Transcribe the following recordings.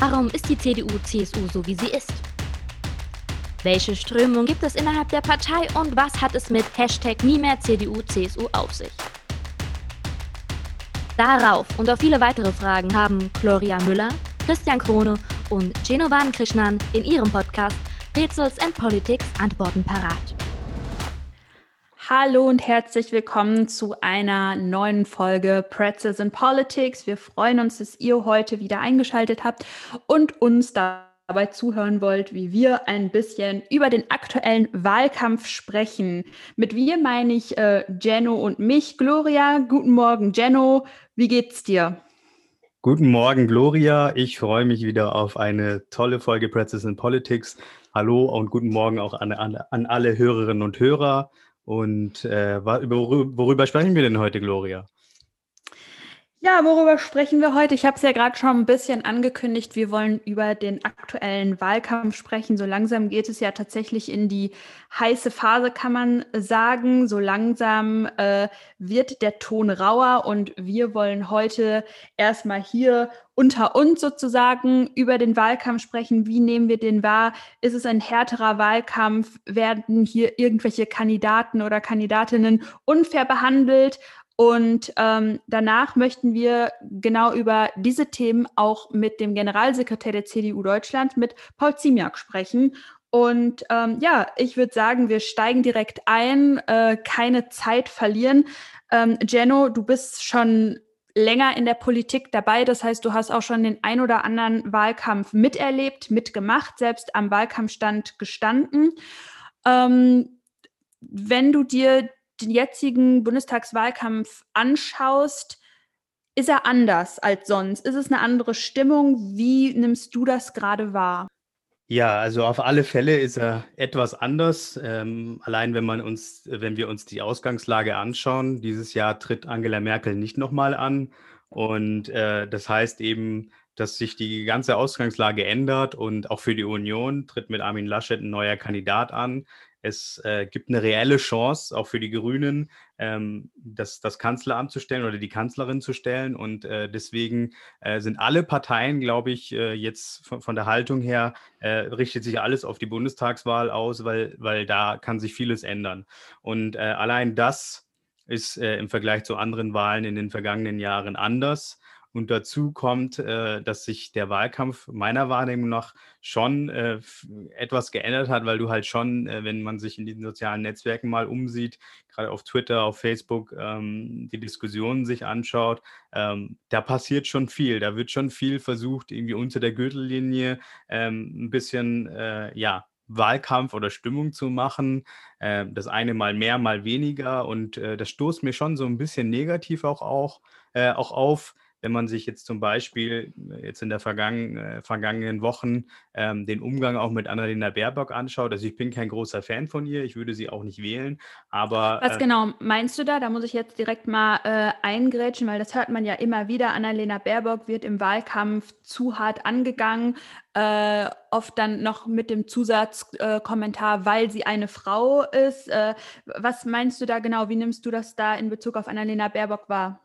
Warum ist die CDU-CSU so, wie sie ist? Welche Strömung gibt es innerhalb der Partei und was hat es mit Hashtag nie mehr CDU-CSU auf sich? Darauf und auf viele weitere Fragen haben Gloria Müller, Christian Krone und Genovan Krishnan in ihrem Podcast Rätsels and Politics Antworten parat. Hallo und herzlich willkommen zu einer neuen Folge Pretzels in Politics. Wir freuen uns, dass ihr heute wieder eingeschaltet habt und uns dabei zuhören wollt, wie wir ein bisschen über den aktuellen Wahlkampf sprechen. Mit wir meine ich äh, Jenno und mich. Gloria, guten Morgen, Jenno. Wie geht's dir? Guten Morgen, Gloria. Ich freue mich wieder auf eine tolle Folge Pretzels in Politics. Hallo und guten Morgen auch an, an, an alle Hörerinnen und Hörer. Und äh, worüber sprechen wir denn heute, Gloria? Ja, worüber sprechen wir heute? Ich habe es ja gerade schon ein bisschen angekündigt. Wir wollen über den aktuellen Wahlkampf sprechen. So langsam geht es ja tatsächlich in die heiße Phase, kann man sagen. So langsam äh, wird der Ton rauer und wir wollen heute erstmal hier unter uns sozusagen über den Wahlkampf sprechen. Wie nehmen wir den wahr? Ist es ein härterer Wahlkampf? Werden hier irgendwelche Kandidaten oder Kandidatinnen unfair behandelt? Und ähm, danach möchten wir genau über diese Themen auch mit dem Generalsekretär der CDU Deutschland, mit Paul Ziemiak, sprechen. Und ähm, ja, ich würde sagen, wir steigen direkt ein, äh, keine Zeit verlieren. Ähm, Jenno, du bist schon länger in der Politik dabei. Das heißt, du hast auch schon den ein oder anderen Wahlkampf miterlebt, mitgemacht, selbst am Wahlkampfstand gestanden. Ähm, wenn du dir den jetzigen Bundestagswahlkampf anschaust, ist er anders als sonst? Ist es eine andere Stimmung? Wie nimmst du das gerade wahr? Ja, also auf alle Fälle ist er etwas anders. Ähm, allein wenn man uns, wenn wir uns die Ausgangslage anschauen, dieses Jahr tritt Angela Merkel nicht nochmal an. Und äh, das heißt eben, dass sich die ganze Ausgangslage ändert und auch für die Union tritt mit Armin Laschet ein neuer Kandidat an. Es äh, gibt eine reelle Chance, auch für die Grünen, ähm, das, das Kanzleramt zu stellen oder die Kanzlerin zu stellen. Und äh, deswegen äh, sind alle Parteien, glaube ich, äh, jetzt von, von, der Haltung her, äh, richtet sich alles auf die Bundestagswahl aus, weil, weil da kann sich vieles ändern. Und äh, allein das ist im Vergleich zu anderen Wahlen in den vergangenen Jahren anders. Und dazu kommt, äh, dass sich der Wahlkampf meiner Wahrnehmung nach schon äh, etwas geändert hat, weil du halt schon, äh, wenn man sich in diesen sozialen Netzwerken mal umsieht, gerade auf Twitter, auf Facebook, ähm, die Diskussionen sich anschaut, ähm, da passiert schon viel. Da wird schon viel versucht, irgendwie unter der Gürtellinie ähm, ein bisschen, äh, ja, Wahlkampf oder Stimmung zu machen. Äh, das eine mal mehr, mal weniger. Und äh, das stoßt mir schon so ein bisschen negativ auch, auch, äh, auch auf, wenn man sich jetzt zum Beispiel äh, jetzt in der vergangen, äh, vergangenen Wochen ähm, den Umgang auch mit Annalena Baerbock anschaut. Also ich bin kein großer Fan von ihr, ich würde sie auch nicht wählen, aber... Was äh, genau meinst du da? Da muss ich jetzt direkt mal äh, eingrätschen, weil das hört man ja immer wieder. Annalena Baerbock wird im Wahlkampf zu hart angegangen, äh, oft dann noch mit dem Zusatzkommentar, äh, weil sie eine Frau ist. Äh, was meinst du da genau? Wie nimmst du das da in Bezug auf Annalena Baerbock wahr?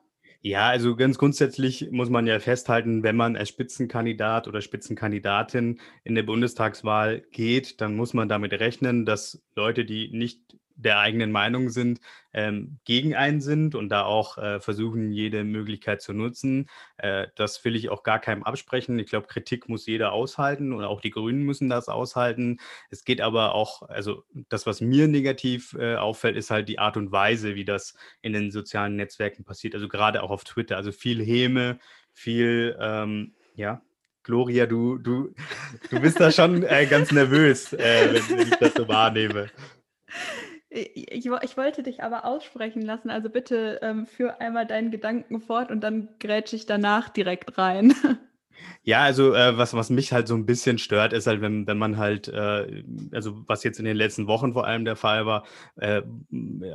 Ja, also ganz grundsätzlich muss man ja festhalten, wenn man als Spitzenkandidat oder Spitzenkandidatin in der Bundestagswahl geht, dann muss man damit rechnen, dass Leute, die nicht der eigenen Meinung sind, ähm, gegen einen sind und da auch äh, versuchen, jede Möglichkeit zu nutzen. Äh, das will ich auch gar keinem absprechen. Ich glaube, Kritik muss jeder aushalten und auch die Grünen müssen das aushalten. Es geht aber auch, also das, was mir negativ äh, auffällt, ist halt die Art und Weise, wie das in den sozialen Netzwerken passiert. Also gerade auch auf Twitter. Also viel Häme, viel, ähm, ja, Gloria, du, du, du bist da schon äh, ganz nervös, äh, wenn, wenn, ich das so wahrnehme. Ich, ich, wollte dich aber aussprechen lassen, also bitte ähm, führ einmal deinen Gedanken fort und dann grätsche ich danach direkt rein. Ja, also äh, was, was mich halt so ein bisschen stört, ist halt, wenn, wenn man halt, äh, also was jetzt in den letzten Wochen vor allem der Fall war, äh,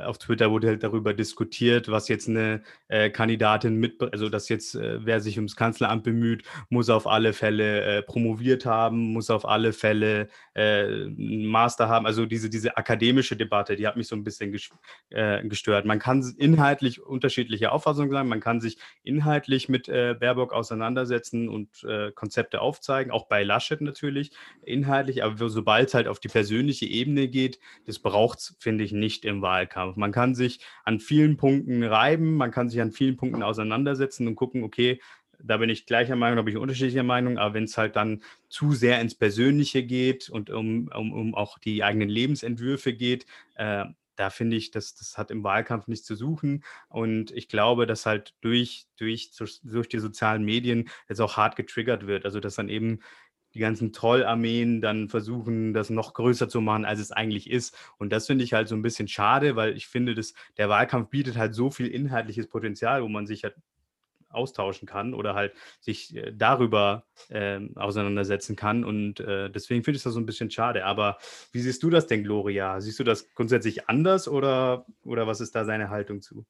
auf Twitter wurde halt darüber diskutiert, was jetzt eine äh, Kandidatin mit, also dass jetzt, äh, wer sich ums Kanzleramt bemüht, muss auf alle Fälle äh, promoviert haben, muss auf alle Fälle einen Master haben. Also diese, diese akademische Debatte, die hat mich so ein bisschen gestört. Man kann inhaltlich unterschiedliche Auffassungen sein, man kann sich inhaltlich mit Baerbock auseinandersetzen und äh, Konzepte aufzeigen, auch bei Laschet natürlich, inhaltlich, aber sobald es halt auf die persönliche Ebene geht, das braucht es, finde ich, nicht im Wahlkampf. Man kann sich an vielen Punkten reiben, man kann sich an vielen Punkten auseinandersetzen und gucken, okay, da bin ich gleicher Meinung, da bin ich unterschiedlicher Meinung, aber wenn es halt dann zu sehr ins Persönliche geht und um, um, um auch die eigenen Lebensentwürfe geht, äh, da finde ich, das, das hat im Wahlkampf nichts zu suchen. Und ich glaube, dass halt durch, durch, durch die sozialen Medien jetzt auch hart getriggert wird. Also dass dann eben die ganzen Trollarmeen dann versuchen, das noch größer zu machen, als es eigentlich ist. Und das finde ich halt so ein bisschen schade, weil ich finde, dass der Wahlkampf bietet halt so viel inhaltliches Potenzial, wo man sich halt austauschen kann oder halt sich äh, darüber äh, auseinandersetzen kann. Und äh, deswegen finde ich das so ein bisschen schade. Aber wie siehst du das denn, Gloria? Siehst du das grundsätzlich anders oder, oder was ist da seine Haltung zu?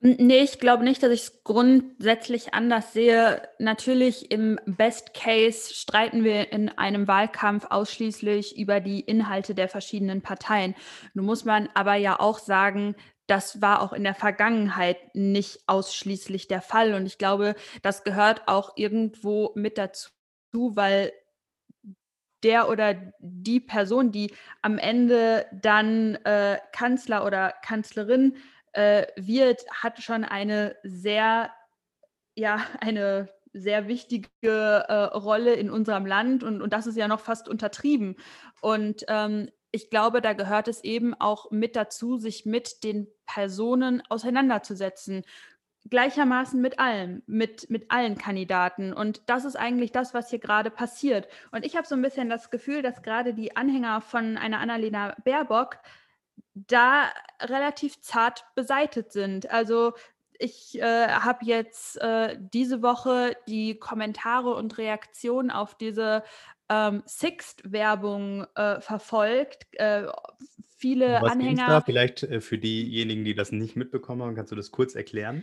Nee, ich glaube nicht, dass ich es grundsätzlich anders sehe. Natürlich im Best Case streiten wir in einem Wahlkampf ausschließlich über die Inhalte der verschiedenen Parteien. Nun muss man aber ja auch sagen, das war auch in der Vergangenheit nicht ausschließlich der Fall. Und ich glaube, das gehört auch irgendwo mit dazu, weil der oder die Person, die am Ende dann äh, Kanzler oder Kanzlerin äh, wird, hat schon eine sehr, ja, eine sehr wichtige äh, Rolle in unserem Land und, und das ist ja noch fast untertrieben. Und ähm, ich glaube, da gehört es eben auch mit dazu, sich mit den Personen auseinanderzusetzen. Gleichermaßen mit allem, mit, mit allen Kandidaten. Und das ist eigentlich das, was hier gerade passiert. Und ich habe so ein bisschen das Gefühl, dass gerade die Anhänger von einer Annalena Baerbock da relativ zart beseitet sind. Also ich äh, habe jetzt äh, diese Woche die Kommentare und Reaktionen auf diese ähm, Sixt-Werbung äh, verfolgt. Äh, viele Was Anhänger. Da? Vielleicht äh, für diejenigen, die das nicht mitbekommen haben, kannst du das kurz erklären?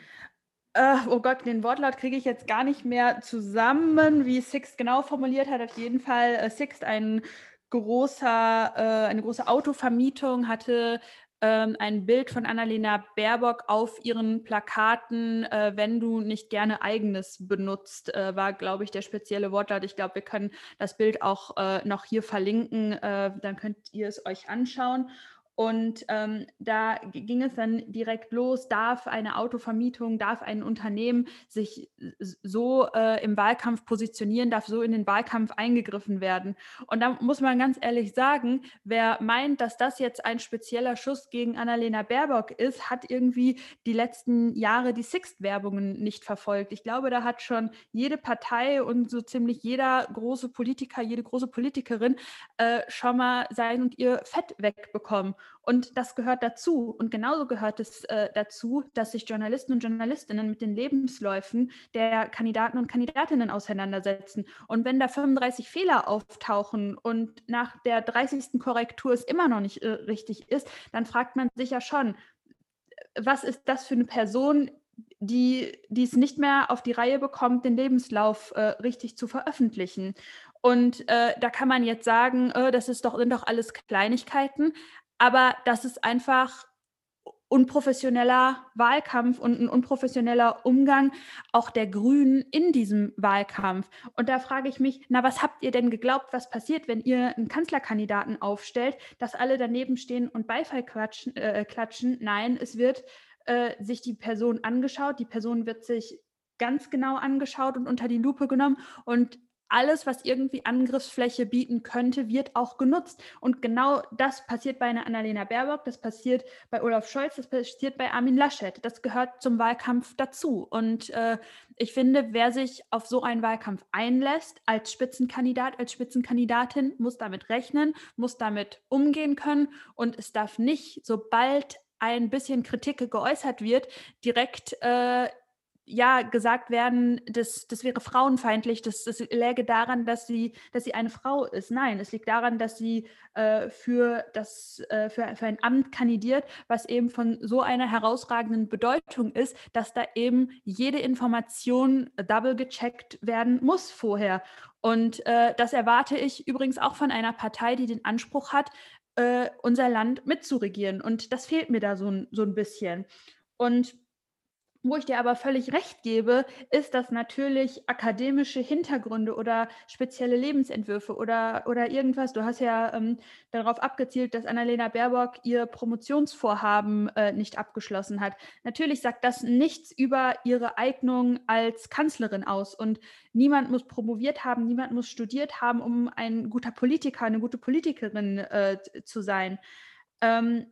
Uh, oh Gott, den Wortlaut kriege ich jetzt gar nicht mehr zusammen, wie Sixt genau formuliert hat. Auf jeden Fall, äh, Sixt, ein großer, äh, eine große Autovermietung, hatte ähm, ein Bild von Annalena Baerbock auf ihren Plakaten, äh, wenn du nicht gerne eigenes benutzt, äh, war, glaube ich, der spezielle Wortlaut. Ich glaube, wir können das Bild auch äh, noch hier verlinken, äh, dann könnt ihr es euch anschauen. Und ähm, da ging es dann direkt los, darf eine Autovermietung, darf ein Unternehmen sich so äh, im Wahlkampf positionieren, darf so in den Wahlkampf eingegriffen werden. Und da muss man ganz ehrlich sagen, wer meint, dass das jetzt ein spezieller Schuss gegen Annalena Baerbock ist, hat irgendwie die letzten Jahre die Sixt-Werbungen nicht verfolgt. Ich glaube, da hat schon jede Partei und so ziemlich jeder große Politiker, jede große Politikerin äh, schon mal sein und ihr Fett wegbekommen. Und das gehört dazu. Und genauso gehört es äh, dazu, dass sich Journalisten und Journalistinnen mit den Lebensläufen der Kandidaten und Kandidatinnen auseinandersetzen. Und wenn da 35 Fehler auftauchen und nach der 30. Korrektur es immer noch nicht äh, richtig ist, dann fragt man sich ja schon, was ist das für eine Person, die, die es nicht mehr auf die Reihe bekommt, den Lebenslauf äh, richtig zu veröffentlichen. Und äh, da kann man jetzt sagen, äh, das ist doch, sind doch alles Kleinigkeiten, aber das ist einfach unprofessioneller Wahlkampf und ein unprofessioneller Umgang auch der Grünen in diesem Wahlkampf. Und da frage ich mich, na, was habt ihr denn geglaubt, was passiert, wenn ihr einen Kanzlerkandidaten aufstellt, dass alle daneben stehen und Beifall klatschen? Äh, klatschen? Nein, es wird äh, sich die Person angeschaut, die Person wird sich ganz genau angeschaut und unter die Lupe genommen und alles, was irgendwie Angriffsfläche bieten könnte, wird auch genutzt. Und genau das passiert bei einer Annalena Baerbock, das passiert bei Olaf Scholz, das passiert bei Armin Laschet. Das gehört zum Wahlkampf dazu. Und äh, ich finde, wer sich auf so einen Wahlkampf einlässt, als Spitzenkandidat, als Spitzenkandidatin, muss damit rechnen, muss damit umgehen können. Und es darf nicht, sobald ein bisschen Kritik geäußert wird, direkt äh, ja gesagt werden, das, das wäre frauenfeindlich, das, das läge daran, dass sie, dass sie eine Frau ist. Nein, es liegt daran, dass sie äh, für, das, äh, für, für ein Amt kandidiert, was eben von so einer herausragenden Bedeutung ist, dass da eben jede Information double gecheckt werden muss vorher. Und äh, das erwarte ich übrigens auch von einer Partei, die den Anspruch hat, äh, unser Land mitzuregieren. Und das fehlt mir da so, so ein bisschen. Und Wo ich dir aber völlig recht gebe, ist, dass natürlich akademische Hintergründe oder spezielle Lebensentwürfe oder, oder irgendwas, du hast ja ähm, darauf abgezielt, dass Annalena Baerbock ihr Promotionsvorhaben äh, nicht abgeschlossen hat. Natürlich sagt das nichts über ihre Eignung als Kanzlerin aus. Und niemand muss promoviert haben, niemand muss studiert haben, um ein guter Politiker, eine gute Politikerin äh, zu sein. Ähm,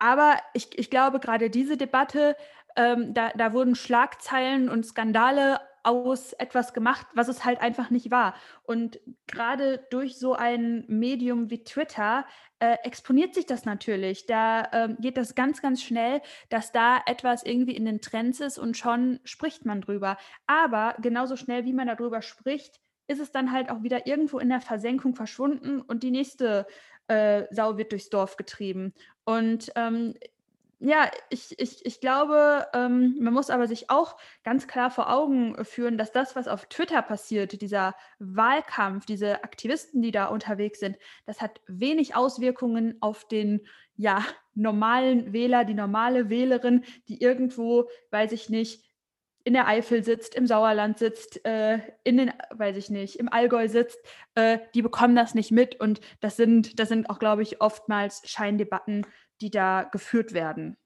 aber ich, ich glaube, gerade diese Debatte ähm, da, da wurden Schlagzeilen und Skandale aus etwas gemacht, was es halt einfach nicht war. Und gerade durch so ein Medium wie Twitter äh, exponiert sich das natürlich. Da ähm, geht das ganz, ganz schnell, dass da etwas irgendwie in den Trends ist und schon spricht man drüber. Aber genauso schnell, wie man darüber spricht, ist es dann halt auch wieder irgendwo in der Versenkung verschwunden und die nächste äh, Sau wird durchs Dorf getrieben. Und ähm, ja, ich, ich, ich glaube, ähm, man muss aber sich auch ganz klar vor Augen führen, dass das, was auf Twitter passiert, dieser Wahlkampf, diese Aktivisten, die da unterwegs sind, das hat wenig Auswirkungen auf den ja, normalen Wähler, die normale Wählerin, die irgendwo, weiß ich nicht, in der Eifel sitzt, im Sauerland sitzt, äh, in den, weiß ich nicht, im Allgäu sitzt, äh, die bekommen das nicht mit. Und das sind, das sind auch, glaube ich, oftmals Scheindebatten, die da geführt werden.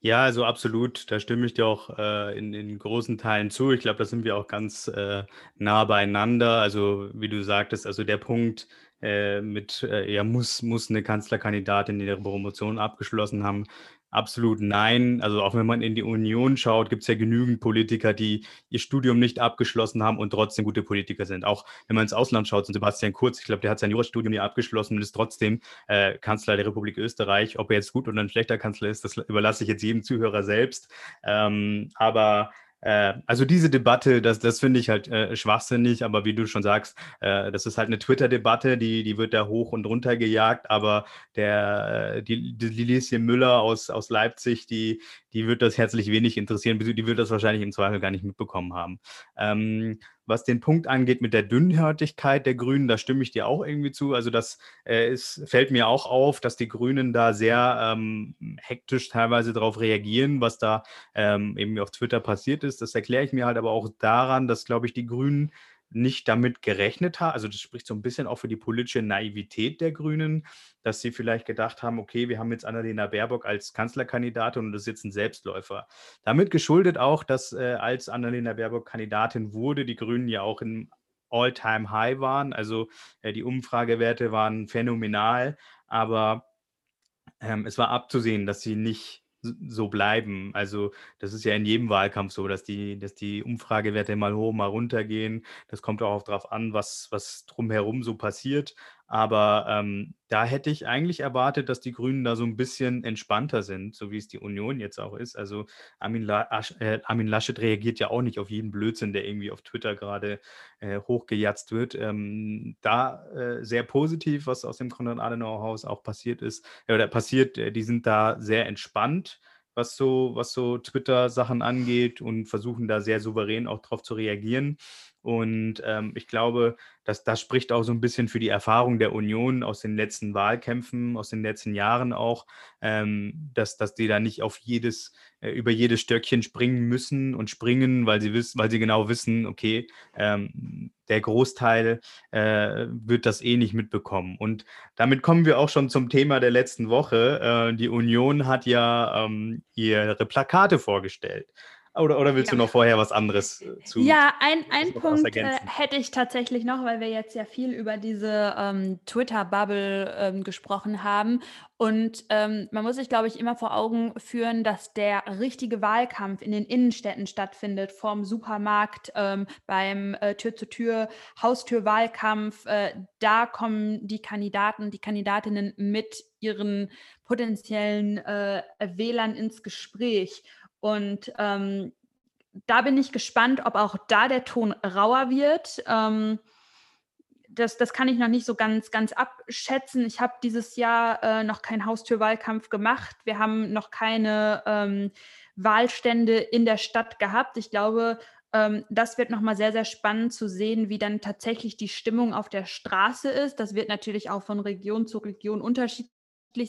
Ja, also absolut, da stimme ich dir auch äh, in, in großen Teilen zu. Ich glaube, da sind wir auch ganz äh, nah beieinander. Also wie du sagtest, also der Punkt äh, mit, äh, ja, muss, muss eine Kanzlerkandidatin ihre Promotion abgeschlossen haben, Absolut nein. Also auch wenn man in die Union schaut, gibt es ja genügend Politiker, die ihr Studium nicht abgeschlossen haben und trotzdem gute Politiker sind. Auch wenn man ins Ausland schaut, so Sebastian Kurz, ich glaube, der hat sein Jurastudium ja abgeschlossen und ist trotzdem äh, Kanzler der Republik Österreich. Ob er jetzt gut oder ein schlechter Kanzler ist, das überlasse ich jetzt jedem Zuhörer selbst. Ähm, aber also diese Debatte, das, das finde ich halt äh, schwachsinnig, aber wie du schon sagst, äh, das ist halt eine Twitter-Debatte, die, die wird da hoch und runter gejagt, aber der, äh, die, die Lilie Müller aus, aus Leipzig, die, die wird das herzlich wenig interessieren, die wird das wahrscheinlich im Zweifel gar nicht mitbekommen haben. Ähm, was den Punkt angeht mit der Dünnhörtigkeit der Grünen, da stimme ich dir auch irgendwie zu. Also das äh, ist, fällt mir auch auf, dass die Grünen da sehr ähm, hektisch teilweise darauf reagieren, was da ähm, eben auf Twitter passiert ist. Das erkläre ich mir halt aber auch daran, dass, glaube ich, die Grünen nicht damit gerechnet haben. Also das spricht so ein bisschen auch für die politische Naivität der Grünen, dass sie vielleicht gedacht haben, okay, wir haben jetzt Annalena Baerbock als Kanzlerkandidatin und das ist jetzt ein Selbstläufer. Damit geschuldet auch, dass äh, als Annalena Baerbock Kandidatin wurde, die Grünen ja auch im All-Time-High waren. Also äh, die Umfragewerte waren phänomenal, aber ähm, es war abzusehen, dass sie nicht so bleiben. Also das ist ja in jedem Wahlkampf so, dass die, dass die Umfragewerte mal hoch, mal runter gehen. Das kommt auch darauf an, was, was drumherum so passiert. Aber ähm, da hätte ich eigentlich erwartet, dass die Grünen da so ein bisschen entspannter sind, so wie es die Union jetzt auch ist. Also Armin, La äh, Armin Laschet reagiert ja auch nicht auf jeden Blödsinn, der irgendwie auf Twitter gerade äh, hochgejatzt wird. Ähm, da äh, sehr positiv, was aus dem Konrad-Adenauer-Haus auch passiert ist, äh, oder passiert, äh, die sind da sehr entspannt was so, was so Twitter-Sachen angeht und versuchen da sehr souverän auch drauf zu reagieren. Und ähm, ich glaube, dass das spricht auch so ein bisschen für die Erfahrung der Union aus den letzten Wahlkämpfen, aus den letzten Jahren auch, ähm, dass, dass die da nicht auf jedes, äh, über jedes Stöckchen springen müssen und springen, weil sie wissen, weil sie genau wissen, okay, ähm, der Großteil äh, wird das eh nicht mitbekommen. Und damit kommen wir auch schon zum Thema der letzten Woche. Äh, die Union hat ja ähm, ihre Plakate vorgestellt. Oder, oder willst ja. du noch vorher was anderes äh, zu? Ja, ein, ein Punkt äh, hätte ich tatsächlich noch, weil wir jetzt ja viel über diese ähm, Twitter-Bubble ähm, gesprochen haben. Und ähm, man muss sich, glaube ich, immer vor Augen führen, dass der richtige Wahlkampf in den Innenstädten stattfindet, vorm Supermarkt, ähm, beim äh, Tür-zu-Tür, Haustür-Wahlkampf. Äh, da kommen die Kandidaten, die Kandidatinnen mit ihren potenziellen äh, Wählern ins Gespräch. Und ähm, da bin ich gespannt, ob auch da der Ton rauer wird. Ähm, das, das kann ich noch nicht so ganz, ganz abschätzen. Ich habe dieses Jahr äh, noch keinen Haustürwahlkampf gemacht. Wir haben noch keine ähm, Wahlstände in der Stadt gehabt. Ich glaube, ähm, das wird nochmal sehr, sehr spannend zu sehen, wie dann tatsächlich die Stimmung auf der Straße ist. Das wird natürlich auch von Region zu Region unterschiedlich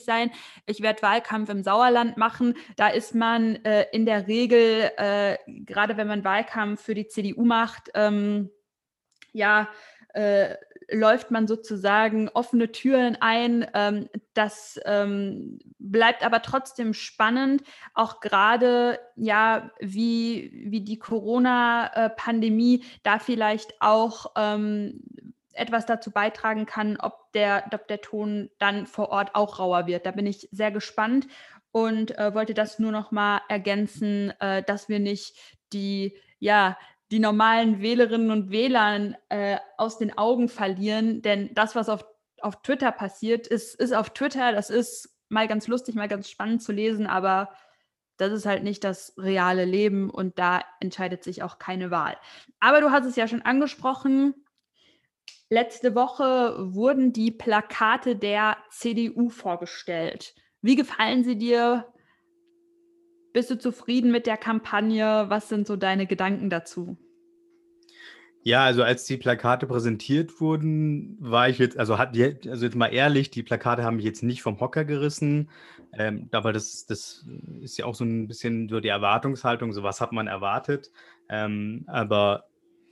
sein. Ich werde Wahlkampf im Sauerland machen. Da ist man äh, in der Regel, äh, gerade wenn man Wahlkampf für die CDU macht, ähm, ja, äh, läuft man sozusagen offene Türen ein. Ähm, das ähm, bleibt aber trotzdem spannend, auch gerade ja, wie, wie die Corona-Pandemie da vielleicht auch ähm, etwas dazu beitragen kann, ob der, ob der Ton dann vor Ort auch rauer wird. Da bin ich sehr gespannt und äh, wollte das nur noch mal ergänzen, äh, dass wir nicht die ja die normalen Wählerinnen und Wählern äh, aus den Augen verlieren. Denn das, was auf, auf Twitter passiert, ist, ist auf Twitter. Das ist mal ganz lustig, mal ganz spannend zu lesen, aber das ist halt nicht das reale Leben und da entscheidet sich auch keine Wahl. Aber du hast es ja schon angesprochen. Letzte Woche wurden die Plakate der CDU vorgestellt. Wie gefallen sie dir? Bist du zufrieden mit der Kampagne? Was sind so deine Gedanken dazu? Ja, also als die Plakate präsentiert wurden, war ich jetzt, also hat also jetzt mal ehrlich, die Plakate haben mich jetzt nicht vom Hocker gerissen. Ähm, aber das, das ist ja auch so ein bisschen so die Erwartungshaltung, so was hat man erwartet. Ähm, aber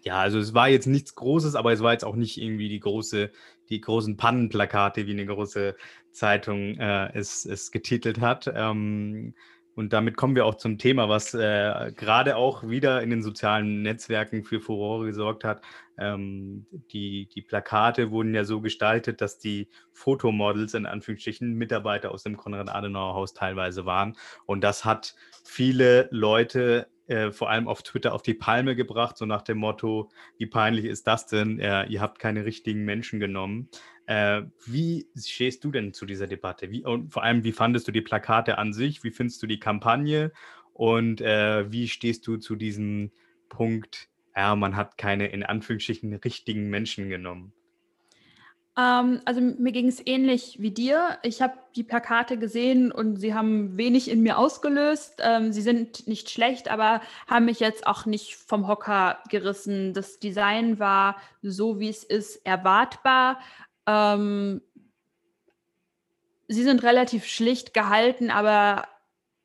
ja, also es war jetzt nichts Großes, aber es war jetzt auch nicht irgendwie die große, die großen Pannenplakate, wie eine große Zeitung äh, es, es getitelt hat. Ähm, und damit kommen wir auch zum Thema, was äh, gerade auch wieder in den sozialen Netzwerken für Furore gesorgt hat. Ähm, die, die Plakate wurden ja so gestaltet, dass die Fotomodels in Anführungsstrichen Mitarbeiter aus dem Konrad-Adenauer-Haus teilweise waren. Und das hat viele Leute äh, vor allem auf Twitter auf die Palme gebracht, so nach dem Motto, wie peinlich ist das denn? Äh, ihr habt keine richtigen Menschen genommen. Äh, wie stehst du denn zu dieser Debatte? Wie, und vor allem, wie fandest du die Plakate an sich? Wie findest du die Kampagne? Und äh, wie stehst du zu diesem Punkt, ja, man hat keine in Anführungsstrichen richtigen Menschen genommen? Ähm, also mir ging es ähnlich wie dir. Ich habe die Plakate gesehen und sie haben wenig in mir ausgelöst. Ähm, sie sind nicht schlecht, aber haben mich jetzt auch nicht vom Hocker gerissen. Das Design war so, wie es ist, erwartbar. Ähm, sie sind relativ schlicht gehalten, aber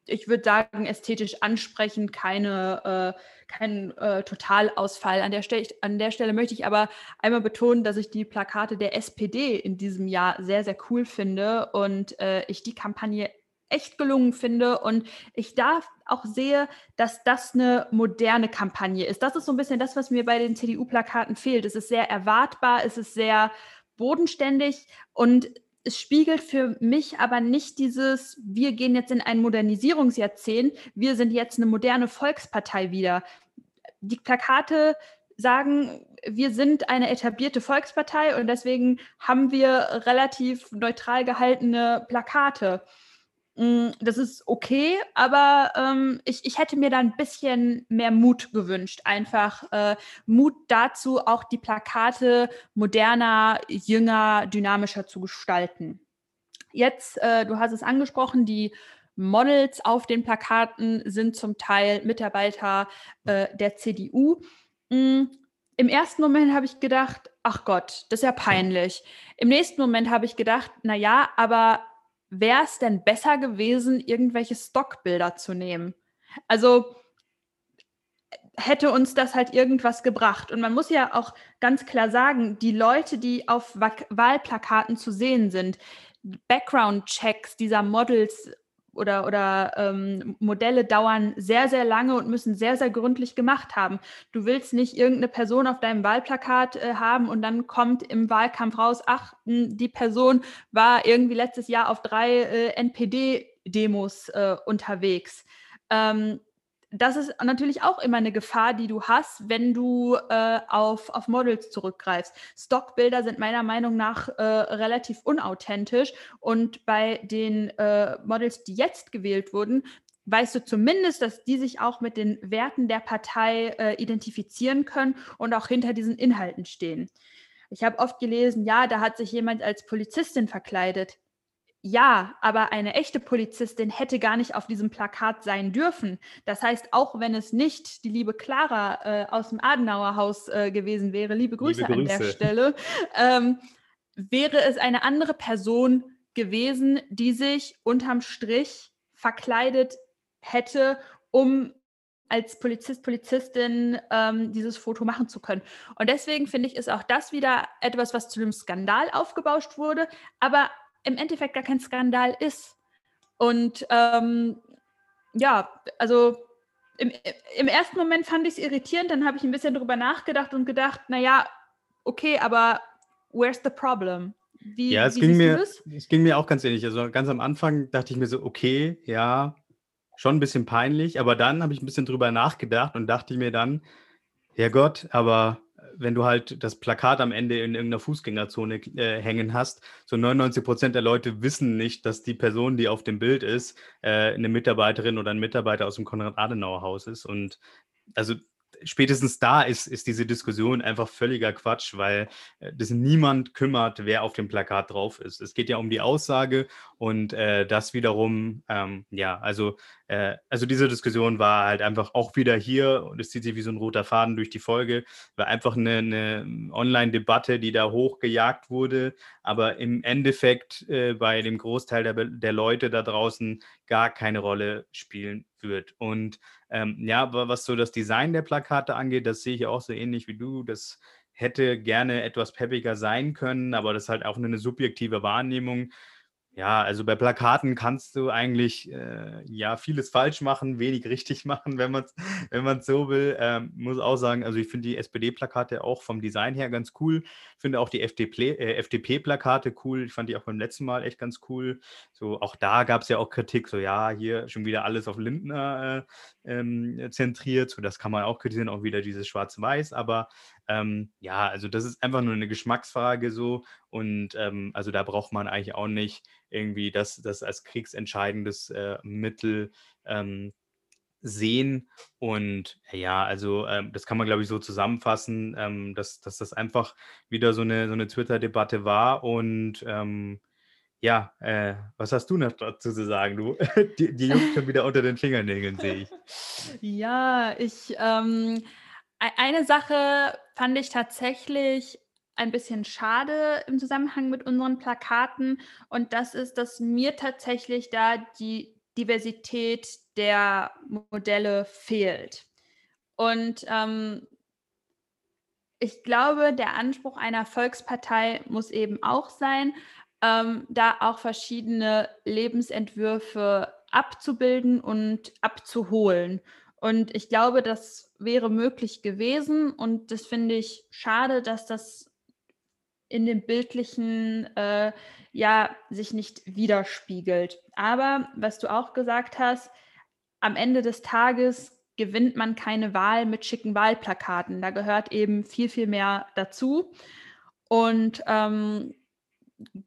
ich würde sagen, ästhetisch ansprechend, keine, äh, kein äh, Totalausfall. An der, an der Stelle möchte ich aber einmal betonen, dass ich die Plakate der SPD in diesem Jahr sehr, sehr cool finde und äh, ich die Kampagne echt gelungen finde und ich da auch sehe, dass das eine moderne Kampagne ist. Das ist so ein bisschen das, was mir bei den CDU-Plakaten fehlt. Es ist sehr erwartbar, es ist sehr bodenständig und es spiegelt für mich aber nicht dieses, wir gehen jetzt in ein Modernisierungsjahrzehnt, wir sind jetzt eine moderne Volkspartei wieder. Die Plakate sagen, wir sind eine etablierte Volkspartei und deswegen haben wir relativ neutral gehaltene Plakate. Mm, das ist okay, aber ähm, ich, ich hätte mir da ein bisschen mehr Mut gewünscht. Einfach äh, Mut dazu, auch die Plakate moderner, jünger, dynamischer zu gestalten. Jetzt, äh, du hast es angesprochen, die Models auf den Plakaten sind zum Teil Mitarbeiter äh, der CDU. Mhm. Im ersten Moment habe ich gedacht, ach Gott, das ist ja peinlich. Im nächsten Moment habe ich gedacht, na ja, aber wäre es denn besser gewesen, irgendwelche Stockbilder zu nehmen? Also hätte uns das halt irgendwas gebracht. Und man muss ja auch ganz klar sagen, die Leute, die auf Wahlplakaten zu sehen sind, Background-Checks dieser Models oder, oder ähm, Modelle dauern sehr, sehr lange und müssen sehr, sehr gründlich gemacht haben. Du willst nicht irgendeine Person auf deinem Wahlplakat äh, haben und dann kommt im Wahlkampf raus, ach, die Person war irgendwie letztes Jahr auf drei äh, NPD-Demos äh, unterwegs. Ähm, das ist natürlich auch immer eine Gefahr, die du hast, wenn du äh, auf, auf Models zurückgreifst. Stockbilder sind meiner Meinung nach äh, relativ unauthentisch und bei den äh, Models, die jetzt gewählt wurden, weißt du zumindest, dass die sich auch mit den Werten der Partei äh, identifizieren können und auch hinter diesen Inhalten stehen. Ich habe oft gelesen, ja, da hat sich jemand als Polizistin verkleidet. Ja, aber eine echte Polizistin hätte gar nicht auf diesem Plakat sein dürfen. Das heißt, auch wenn es nicht die liebe Clara äh, aus dem Adenauer Haus äh, gewesen wäre, liebe Grüße, liebe Grüße, an der Stelle, ähm, wäre es eine andere Person gewesen, die sich unterm Strich verkleidet hätte, um als Polizist, Polizistin ähm, dieses Foto machen zu können. Und deswegen finde ich, ist auch das wieder etwas, was zu einem Skandal aufgebauscht wurde, aber im Endeffekt gar kein Skandal ist. Und ähm, ja, also im, im, ersten Moment fand ich es irritierend, dann habe ich ein bisschen drüber nachgedacht und gedacht, naja, okay, aber where's the problem? Wie, ja, es, ging mir, es ging mir auch ganz ähnlich. Also ganz am Anfang dachte ich mir so, okay, ja, schon ein bisschen peinlich, aber dann habe ich ein bisschen drüber nachgedacht und dachte mir dann, Herrgott, aber wenn du halt das Plakat am Ende in irgendeiner Fußgängerzone äh, hängen hast, so 99 Prozent der Leute wissen nicht, dass die Person, die auf dem Bild ist, äh, eine Mitarbeiterin oder ein Mitarbeiter aus dem Konrad-Adenauer-Haus ist. Und also spätestens da ist, ist diese Diskussion einfach völliger Quatsch, weil äh, das niemand kümmert, wer auf dem Plakat drauf ist. Es geht ja um die Aussage und äh, das wiederum, ähm, ja, also, äh, also diese Diskussion war halt einfach auch wieder hier und es zieht sich wie so ein roter Faden durch die Folge, war einfach eine, eine Online-Debatte, die da hochgejagt wurde, aber im Endeffekt äh, bei dem Großteil der, der Leute da draußen gar keine Rolle spielen wird. Und ähm, ja, was so das Design der Plakate angeht, das sehe ich auch so ähnlich wie du. Das hätte gerne etwas peppiger sein können, aber das ist halt auch eine subjektive Wahrnehmung. Ja, also bei Plakaten kannst du eigentlich äh, ja vieles falsch machen, wenig richtig machen, wenn man es wenn so will. Ähm, muss auch sagen, also ich finde die SPD-Plakate auch vom Design her ganz cool. Finde auch die äh, FDP-Plakate cool. Ich fand die auch beim letzten Mal echt ganz cool. So auch da gab es ja auch Kritik, so ja, hier schon wieder alles auf Lindner äh, ähm, zentriert. So das kann man auch kritisieren, auch wieder dieses Schwarz-Weiß. Aber ähm, ja, also das ist einfach nur eine Geschmacksfrage so. Und ähm, also da braucht man eigentlich auch nicht irgendwie das, das als kriegsentscheidendes äh, Mittel ähm, sehen. Und ja, also ähm, das kann man, glaube ich, so zusammenfassen, ähm, dass, dass das einfach wieder so eine, so eine Twitter-Debatte war. Und ähm, ja, äh, was hast du noch dazu zu sagen? Du, die, die juckt schon wieder unter den Fingernägeln, sehe ich. Ja, ich, ähm, eine Sache fand ich tatsächlich ein bisschen schade im Zusammenhang mit unseren Plakaten. Und das ist, dass mir tatsächlich da die Diversität der Modelle fehlt. Und ähm, ich glaube, der Anspruch einer Volkspartei muss eben auch sein, ähm, da auch verschiedene Lebensentwürfe abzubilden und abzuholen. Und ich glaube, das wäre möglich gewesen. Und das finde ich schade, dass das in dem bildlichen äh, ja sich nicht widerspiegelt. Aber was du auch gesagt hast, am Ende des Tages gewinnt man keine Wahl mit schicken Wahlplakaten. Da gehört eben viel, viel mehr dazu. Und ähm,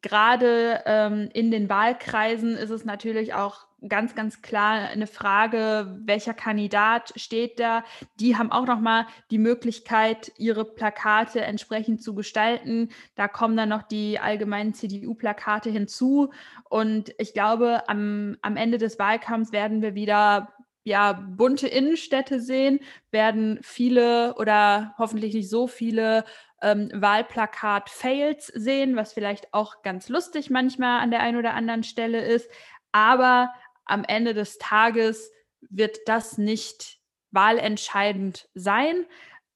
gerade ähm, in den Wahlkreisen ist es natürlich auch ganz, ganz klar eine Frage, welcher Kandidat steht da. Die haben auch nochmal die Möglichkeit, ihre Plakate entsprechend zu gestalten. Da kommen dann noch die allgemeinen CDU-Plakate hinzu. Und ich glaube, am, am Ende des Wahlkampfs werden wir wieder ja, bunte Innenstädte sehen, werden viele oder hoffentlich nicht so viele ähm, Wahlplakat-Fails sehen, was vielleicht auch ganz lustig manchmal an der einen oder anderen Stelle ist. Aber am Ende des Tages wird das nicht wahlentscheidend sein.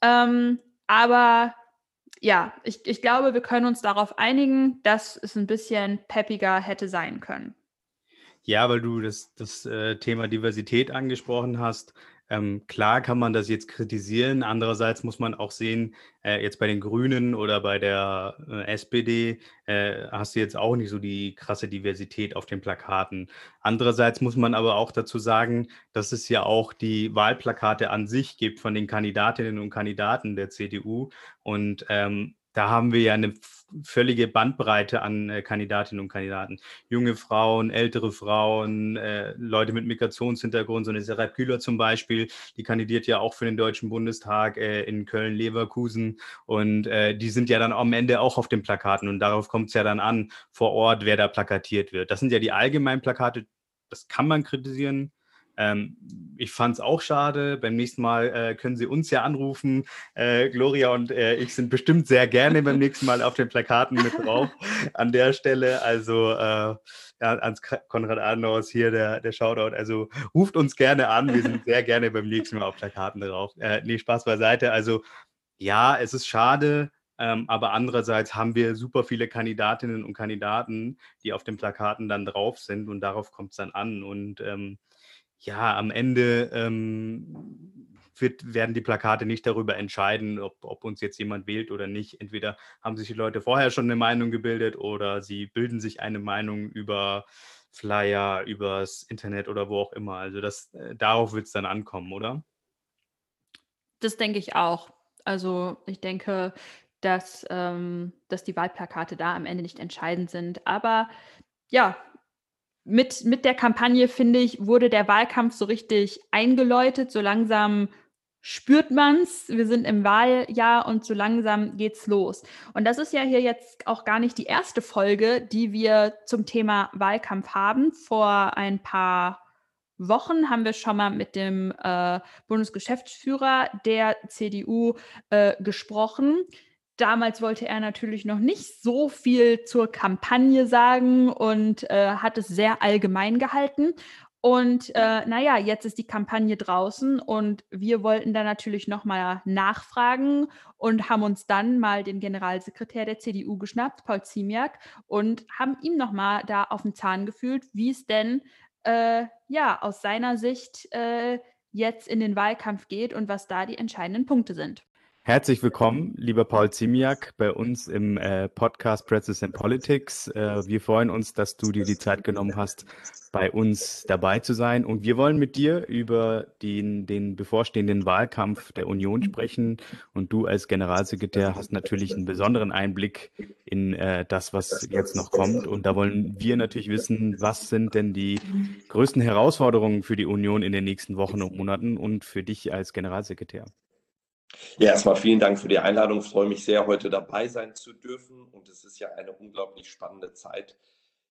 Ähm, aber ja, ich, ich glaube, wir können uns darauf einigen, dass es ein bisschen peppiger hätte sein können. Ja, weil du das, das äh, Thema Diversität angesprochen hast. Ähm, klar kann man das jetzt kritisieren. Andererseits muss man auch sehen, äh, jetzt bei den Grünen oder bei der äh, SPD äh, hast du jetzt auch nicht so die krasse Diversität auf den Plakaten. Andererseits muss man aber auch dazu sagen, dass es ja auch die Wahlplakate an sich gibt von den Kandidatinnen und Kandidaten der CDU. Und ähm, da haben wir ja eine völlige Bandbreite an äh, Kandidatinnen und Kandidaten. Junge Frauen, ältere Frauen, äh, Leute mit Migrationshintergrund, so eine Serap Kühler zum Beispiel, die kandidiert ja auch für den Deutschen Bundestag äh, in Köln-Leverkusen und äh, die sind ja dann am Ende auch auf den Plakaten und darauf kommt es ja dann an, vor Ort, wer da plakatiert wird. Das sind ja die allgemeinen Plakate, das kann man kritisieren, Ähm, ich fand es auch schade. Beim nächsten Mal äh, können Sie uns ja anrufen. Äh, Gloria und äh, ich sind bestimmt sehr gerne beim nächsten Mal auf den Plakaten mit drauf an der Stelle. Also äh, ja, ans Konrad Adenauers hier der, der Shoutout. Also ruft uns gerne an. Wir sind sehr gerne beim nächsten Mal auf Plakaten drauf. Äh, nee, Spaß beiseite. Also ja, es ist schade. Ähm, aber andererseits haben wir super viele Kandidatinnen und Kandidaten, die auf den Plakaten dann drauf sind und darauf kommt es dann an. Und ähm, ja, am Ende ähm, wird, werden die Plakate nicht darüber entscheiden, ob, ob, uns jetzt jemand wählt oder nicht. Entweder haben sich die Leute vorher schon eine Meinung gebildet oder sie bilden sich eine Meinung über Flyer, übers Internet oder wo auch immer. Also das, äh, darauf wird es dann ankommen, oder? Das denke ich auch. Also ich denke, dass, ähm, dass die Wahlplakate da am Ende nicht entscheidend sind. Aber ja, mit, mit der Kampagne, finde ich, wurde der Wahlkampf so richtig eingeläutet. So langsam spürt man es. Wir sind im Wahljahr und so langsam geht's los. Und das ist ja hier jetzt auch gar nicht die erste Folge, die wir zum Thema Wahlkampf haben. Vor ein paar Wochen haben wir schon mal mit dem äh, Bundesgeschäftsführer der CDU äh, gesprochen. Damals wollte er natürlich noch nicht so viel zur Kampagne sagen und äh, hat es sehr allgemein gehalten. Und äh, naja, jetzt ist die Kampagne draußen und wir wollten da natürlich nochmal nachfragen und haben uns dann mal den Generalsekretär der CDU geschnappt, Paul Ziemiak, und haben ihm nochmal da auf den Zahn gefühlt, wie es denn äh, ja aus seiner Sicht äh, jetzt in den Wahlkampf geht und was da die entscheidenden Punkte sind. Herzlich willkommen, lieber Paul Ziemiak, bei uns im äh, Podcast Pretzels and Politics. Äh, wir freuen uns, dass du dir die Zeit genommen hast, bei uns dabei zu sein. Und wir wollen mit dir über den, den bevorstehenden Wahlkampf der Union sprechen. Und du als Generalsekretär hast natürlich einen besonderen Einblick in äh, das, was jetzt noch kommt. Und da wollen wir natürlich wissen, was sind denn die größten Herausforderungen für die Union in den nächsten Wochen und Monaten und für dich als Generalsekretär? Ja, erstmal vielen Dank für die Einladung. Ich freue mich sehr, heute dabei sein zu dürfen. Und es ist ja eine unglaublich spannende Zeit.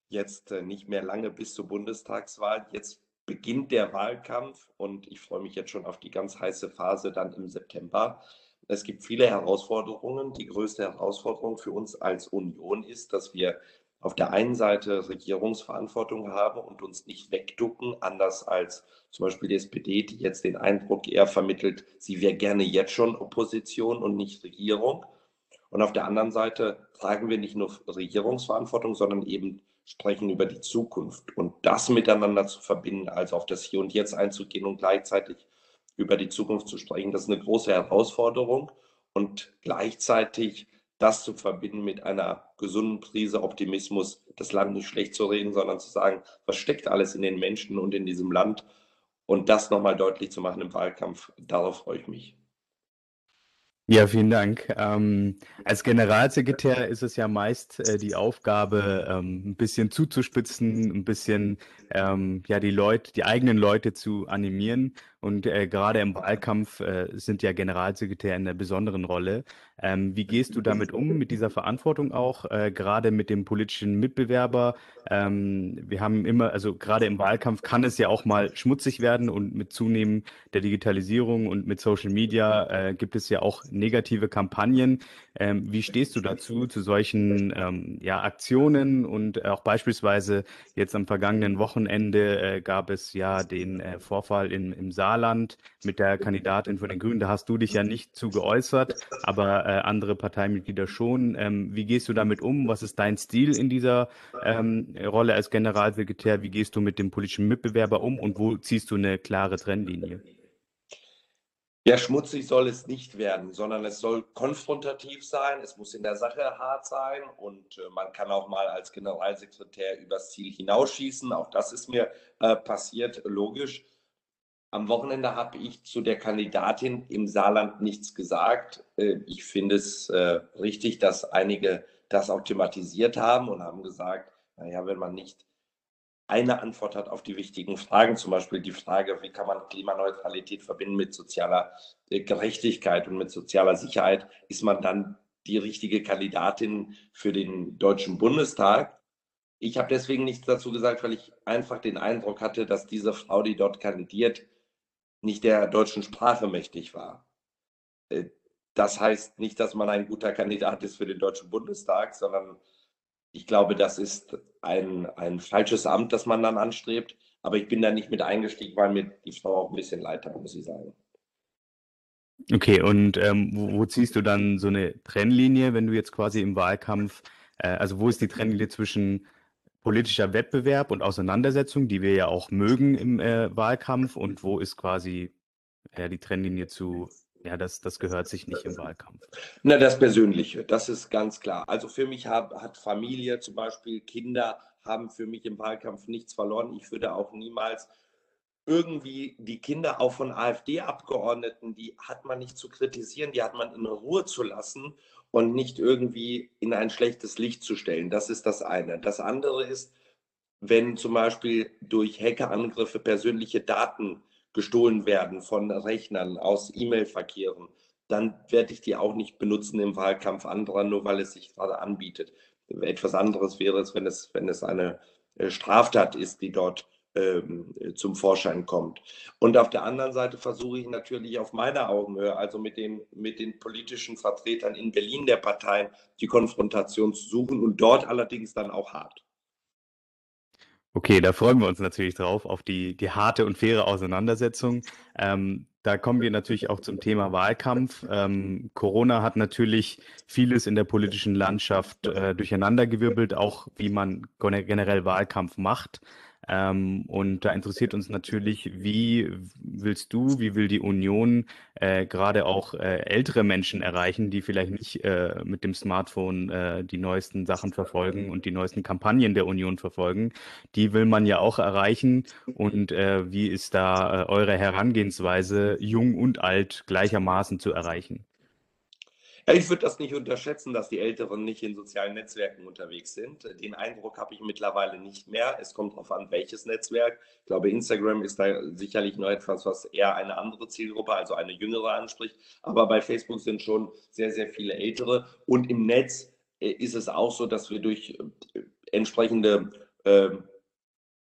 Jetzt äh, nicht mehr lange bis zur Bundestagswahl. Jetzt beginnt der Wahlkampf und ich freue mich jetzt schon auf die ganz heiße Phase dann im September. Es gibt viele Herausforderungen. Die größte Herausforderung für uns als Union ist, dass wir auf der einen Seite Regierungsverantwortung haben und uns nicht wegducken, anders als zum Beispiel die SPD, die jetzt den Eindruck eher vermittelt, sie wäre gerne jetzt schon Opposition und nicht Regierung. Und auf der anderen Seite tragen wir nicht nur Regierungsverantwortung, sondern eben sprechen über die Zukunft und das miteinander zu verbinden, also auf das Hier und Jetzt einzugehen und gleichzeitig über die Zukunft zu sprechen, das ist eine große Herausforderung und gleichzeitig das zu verbinden mit einer gesunden Prise Optimismus, das Land nicht schlecht zu reden, sondern zu sagen, was steckt alles in den Menschen und in diesem Land und das nochmal deutlich zu machen im Wahlkampf, darauf freue ich mich. Ja, vielen Dank. Ähm, als Generalsekretär ist es ja meist äh, die Aufgabe, ähm, ein bisschen zuzuspitzen, ein bisschen ähm, ja die Leute, die eigenen Leute zu animieren. Und äh, gerade im Wahlkampf äh, sind ja Generalsekretär in einer besonderen Rolle. Ähm, wie gehst du damit um, mit dieser Verantwortung auch, äh, gerade mit dem politischen Mitbewerber? Ähm, wir haben immer, also gerade im Wahlkampf kann es ja auch mal schmutzig werden und mit Zunehmen der Digitalisierung und mit Social Media äh, gibt es ja auch negative Kampagnen. Ähm, wie stehst du dazu, zu solchen ähm, ja, Aktionen und auch beispielsweise jetzt am vergangenen Wochenende äh, gab es ja den äh, Vorfall in, im Saarland mit der Kandidatin von den Grünen. Da hast du dich ja nicht zu geäußert, aber äh, andere Parteimitglieder schon. Ähm, wie gehst du damit um? Was ist dein Stil in dieser ähm, Rolle als Generalsekretär? Wie gehst du mit dem politischen Mitbewerber um und wo ziehst du eine klare Trennlinie? Ja, schmutzig soll es nicht werden, sondern es soll konfrontativ sein, es muss in der Sache hart sein und äh, man kann auch mal als Generalsekretär übers Ziel hinausschießen. Auch das ist mir äh, passiert, logisch. Am Wochenende habe ich zu der Kandidatin im Saarland nichts gesagt. Äh, ich finde es äh, richtig, dass einige das auch thematisiert haben und haben gesagt, naja, wenn man nicht eine Antwort hat auf die wichtigen Fragen, zum Beispiel die Frage, wie kann man Klimaneutralität verbinden mit sozialer äh, Gerechtigkeit und mit sozialer Sicherheit, ist man dann die richtige Kandidatin für den Deutschen Bundestag. ich habe deswegen nichts dazu gesagt, weil ich einfach den Eindruck hatte, dass diese Frau, die dort kandidiert, nicht der deutschen Sprache mächtig war. Äh, das heißt nicht, dass man ein guter Kandidat ist für den Deutschen Bundestag, sondern ich glaube, das ist ein, ein falsches Amt, das man dann anstrebt. Aber ich bin da nicht mit eingestiegen, weil mir die Frau auch ein bisschen leid hat, muss ich sagen. Okay, und ähm, wo, wo, ziehst du dann so eine Trennlinie, wenn du jetzt quasi im Wahlkampf, äh, also wo ist die Trennlinie zwischen politischer Wettbewerb und Auseinandersetzung, die wir ja auch mögen im äh, Wahlkampf, und wo ist quasi ja, die Trennlinie zu, ja, das, das gehört sich nicht im Wahlkampf? Na, das Persönliche, das ist ganz klar. Also für mich hat, hat Familie zum Beispiel, Kinder haben für mich im Wahlkampf nichts verloren. Ich würde auch niemals irgendwie die Kinder auch von AfD-Abgeordneten, die hat man nicht zu kritisieren, die hat man in Ruhe zu lassen und nicht irgendwie in ein schlechtes Licht zu stellen. Das ist das eine. Das andere ist, wenn zum Beispiel durch Hackerangriffe persönliche Daten gestohlen werden von Rechnern aus E-Mail-Verkehren, dann werde ich die auch nicht benutzen im Wahlkampf anderer, nur weil es sich gerade anbietet. Etwas anderes wäre es, wenn es, wenn es eine äh, Straftat ist, die dort zum Vorschein kommt. Und auf der anderen Seite versuche ich natürlich auf meiner Augenhöhe, also mit den, mit den politischen Vertretern in Berlin der Parteien, die Konfrontation zu suchen und dort allerdings dann auch hart. Okay, da freuen wir uns natürlich drauf, auf die, die harte und faire Auseinandersetzung. Ähm, da kommen wir natürlich auch zum Thema Wahlkampf. Ähm, Corona hat natürlich vieles in der politischen Landschaft äh, durcheinandergewirbelt, auch wie man generell Wahlkampf macht. Ähm, und da interessiert uns natürlich, wie willst du, wie will die Union äh, gerade auch äh, ältere Menschen erreichen, die vielleicht nicht äh, mit dem Smartphone äh, die neuesten Sachen verfolgen und die neuesten Kampagnen der Union verfolgen. Die will man ja auch erreichen. Und äh, wie ist da äh, eure Herangehensweise, jung und alt gleichermaßen zu erreichen? Ich würde das nicht unterschätzen, dass die Älteren nicht in sozialen Netzwerken unterwegs sind. Den Eindruck habe ich mittlerweile nicht mehr. Es kommt darauf an, welches Netzwerk. Ich glaube, Instagram ist da sicherlich noch etwas, was eher eine andere Zielgruppe, also eine jüngere anspricht. Aber bei Facebook sind schon sehr, sehr viele Ältere. Und im Netz äh, ist es auch so, dass wir durch äh, entsprechende äh,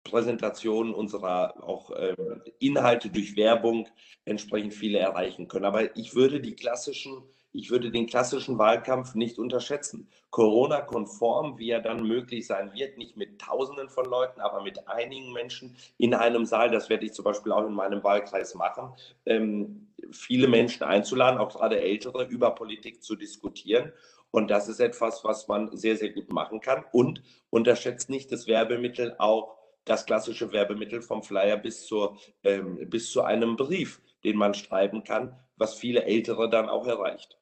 Präsentationen unserer auch äh, Inhalte durch Werbung entsprechend viele erreichen können. Aber ich würde die klassischen ich würde den klassischen Wahlkampf nicht unterschätzen. Corona-konform, wie er dann möglich sein wird, nicht mit Tausenden von Leuten, aber mit einigen Menschen in einem Saal, das werde ich zum Beispiel auch in meinem Wahlkreis machen, ähm, viele Menschen einzuladen, auch gerade Ältere, über Politik zu diskutieren. Und das ist etwas, was man sehr, sehr gut machen kann. Und unterschätzt nicht das Werbemittel auch das klassische Werbemittel vom Flyer bis, zur, ähm, bis zu einem Brief, den man schreiben kann, was viele Ältere dann auch erreicht.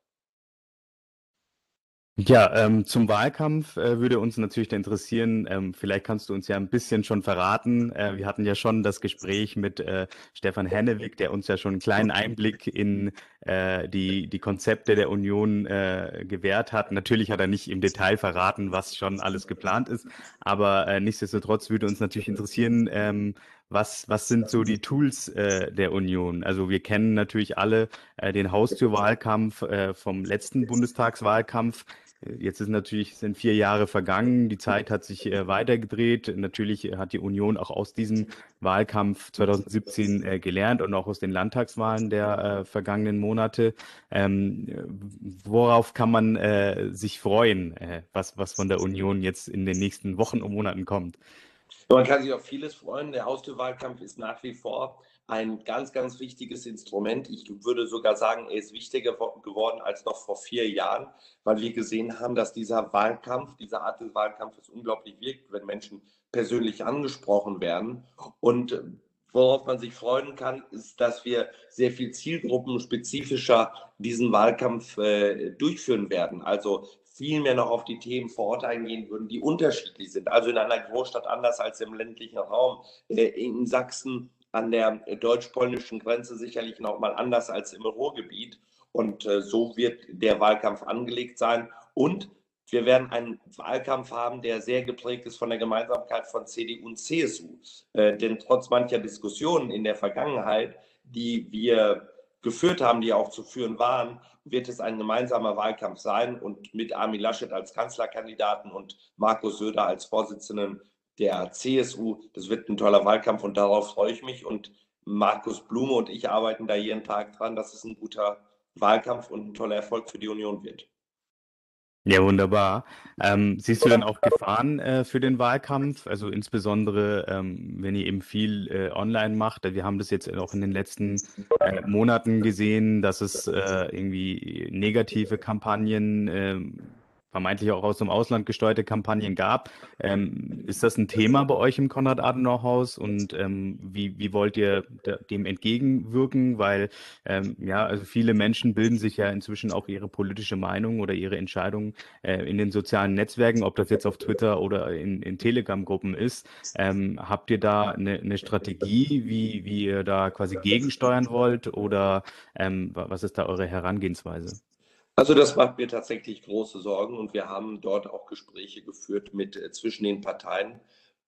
Ja, ähm, zum Wahlkampf äh, würde uns natürlich interessieren, ähm, vielleicht kannst du uns ja ein bisschen schon verraten. Äh, wir hatten ja schon das Gespräch mit äh, Stefan Hennewig, der uns ja schon einen kleinen Einblick in äh, die, die Konzepte der Union äh, gewährt hat. Natürlich hat er nicht im Detail verraten, was schon alles geplant ist, aber äh, nichtsdestotrotz würde uns natürlich interessieren, ähm, was, was sind so die Tools äh, der Union? Also wir kennen natürlich alle äh, den Haustürwahlkampf äh, vom letzten Bundestagswahlkampf. Jetzt ist natürlich, sind vier Jahre vergangen, die Zeit hat sich äh, weitergedreht. Natürlich hat die Union auch aus diesem Wahlkampf 2017 äh, gelernt und auch aus den Landtagswahlen der äh, vergangenen Monate. Ähm, worauf kann man äh, sich freuen, äh, was, was von der Union jetzt in den nächsten Wochen und Monaten kommt? Man kann sich auf vieles freuen. Der Haustürwahlkampf ist nach wie vor ein ganz, ganz wichtiges Instrument. Ich würde sogar sagen, er ist wichtiger geworden als noch vor vier Jahren, weil wir gesehen haben, dass dieser Wahlkampf, diese Art des Wahlkampfes unglaublich wirkt, wenn Menschen persönlich angesprochen werden. Und worauf man sich freuen kann, ist, dass wir sehr viel zielgruppenspezifischer diesen Wahlkampf äh, durchführen werden. Also viel mehr noch auf die Themen vor Ort eingehen würden, die unterschiedlich sind. Also in einer Großstadt anders als im ländlichen Raum. Äh, in Sachsen an der deutsch-polnischen Grenze sicherlich noch mal anders als im Ruhrgebiet. Und äh, so wird der Wahlkampf angelegt sein. Und wir werden einen Wahlkampf haben, der sehr geprägt ist von der Gemeinsamkeit von CDU und CSU. Äh, denn trotz mancher Diskussionen in der Vergangenheit, die wir geführt haben, die auch zu führen waren, wird es ein gemeinsamer Wahlkampf sein und mit Armin Laschet als Kanzlerkandidaten und Markus Söder als Vorsitzenden der CSU. Das wird ein toller Wahlkampf und darauf freue ich mich. Und Markus Blume und ich arbeiten da jeden Tag dran, dass es ein guter Wahlkampf und ein toller Erfolg für die Union wird. Ja, wunderbar. Ähm, siehst du denn auch Gefahren äh, für den Wahlkampf? Also insbesondere, ähm, wenn ihr eben viel äh, online macht. Wir haben das jetzt auch in den letzten äh, Monaten gesehen, dass es äh, irgendwie negative Kampagnen ähm, vermeintlich auch aus dem Ausland gesteuerte Kampagnen gab. Ähm, ist das ein Thema bei euch im Konrad-Adenauer-Haus und ähm, wie, wie wollt ihr dem entgegenwirken? Weil ähm, ja, also viele Menschen bilden sich ja inzwischen auch ihre politische Meinung oder ihre Entscheidungen äh, in den sozialen Netzwerken, ob das jetzt auf Twitter oder in, in Telegram-Gruppen ist. Ähm, habt ihr da eine, eine Strategie, wie, wie ihr da quasi gegensteuern wollt oder ähm, was ist da eure Herangehensweise? Also das macht mir tatsächlich große Sorgen und wir haben dort auch Gespräche geführt mit äh, zwischen den Parteien,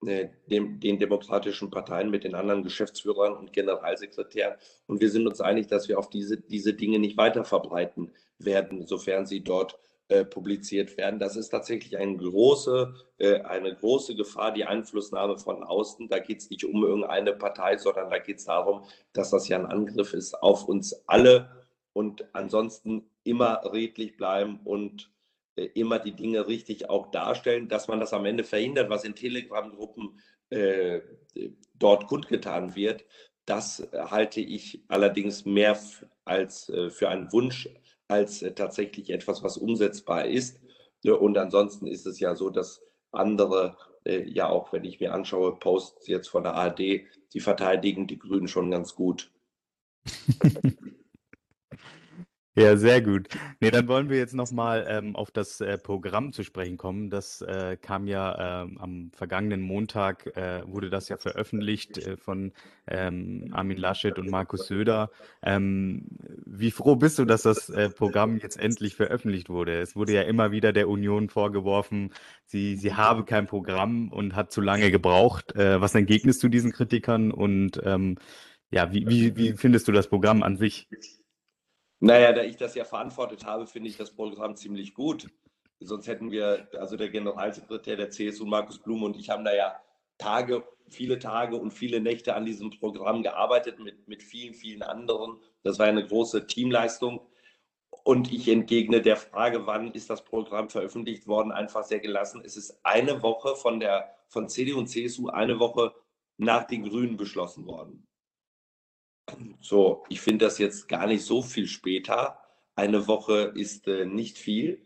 äh, dem, den demokratischen Parteien, mit den anderen Geschäftsführern und Generalsekretären. Und wir sind uns einig, dass wir auf diese, diese Dinge nicht weiter verbreiten werden, sofern sie dort äh, publiziert werden. Das ist tatsächlich eine große, äh, eine große Gefahr, die Einflussnahme von außen. Da geht es nicht um irgendeine Partei, sondern da geht es darum, dass das ja ein Angriff ist auf uns alle und ansonsten immer redlich bleiben und äh, immer die Dinge richtig auch darstellen, dass man das am Ende verhindert, was in Telegram-Gruppen äh, dort kundgetan wird. Das halte ich allerdings mehr als äh, für einen Wunsch als äh, tatsächlich etwas, was umsetzbar ist. Und ansonsten ist es ja so, dass andere, äh, ja auch wenn ich mir anschaue, Posts jetzt von der ARD, die verteidigen die Grünen schon ganz gut. Ja, sehr gut. Nee, dann wollen wir jetzt nochmal ähm, auf das äh, Programm zu sprechen kommen. Das äh, kam ja ähm, am vergangenen Montag, äh, wurde das ja veröffentlicht äh, von ähm, Armin Laschet und Markus Söder. Ähm, wie froh bist du, dass das äh, Programm jetzt endlich veröffentlicht wurde? Es wurde ja immer wieder der Union vorgeworfen, sie, sie habe kein Programm und hat zu lange gebraucht. Äh, was entgegnest du diesen Kritikern und ähm, ja, wie, wie, wie findest du das Programm an sich? Naja, da ich das ja verantwortet habe, finde ich das Programm ziemlich gut. Sonst hätten wir, also der Generalsekretär der CSU, Markus Blum und ich haben da ja Tage, viele Tage und viele Nächte an diesem Programm gearbeitet mit, mit vielen, vielen anderen. Das war eine große Teamleistung. Und ich entgegne der Frage, wann ist das Programm veröffentlicht worden, einfach sehr gelassen. Es ist eine Woche von der von CDU und CSU eine Woche nach den Grünen beschlossen worden. So, ich finde das jetzt gar nicht so viel später. Eine Woche ist äh, nicht viel.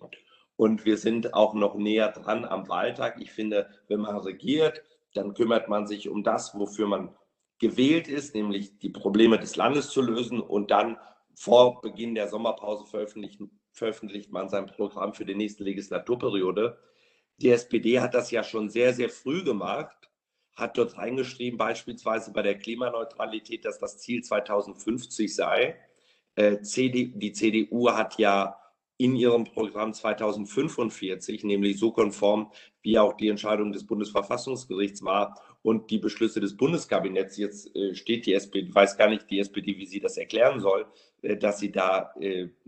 Und wir sind auch noch näher dran am Wahltag. Ich finde, wenn man regiert, dann kümmert man sich um das, wofür man gewählt ist, nämlich die Probleme des Landes zu lösen. Und dann vor Beginn der Sommerpause veröffentlicht, veröffentlicht man sein Programm für die nächste Legislaturperiode. Die SPD hat das ja schon sehr, sehr früh gemacht hat dort reingeschrieben, beispielsweise bei der Klimaneutralität, dass das Ziel 2050 sei. Äh, die CDU hat ja in ihrem Programm 2045, nämlich so konform, wie auch die Entscheidung des Bundesverfassungsgerichts war und die Beschlüsse des Bundeskabinetts. Jetzt äh, steht die SPD, weiß gar nicht die SPD, wie sie das erklären soll, äh, dass sie da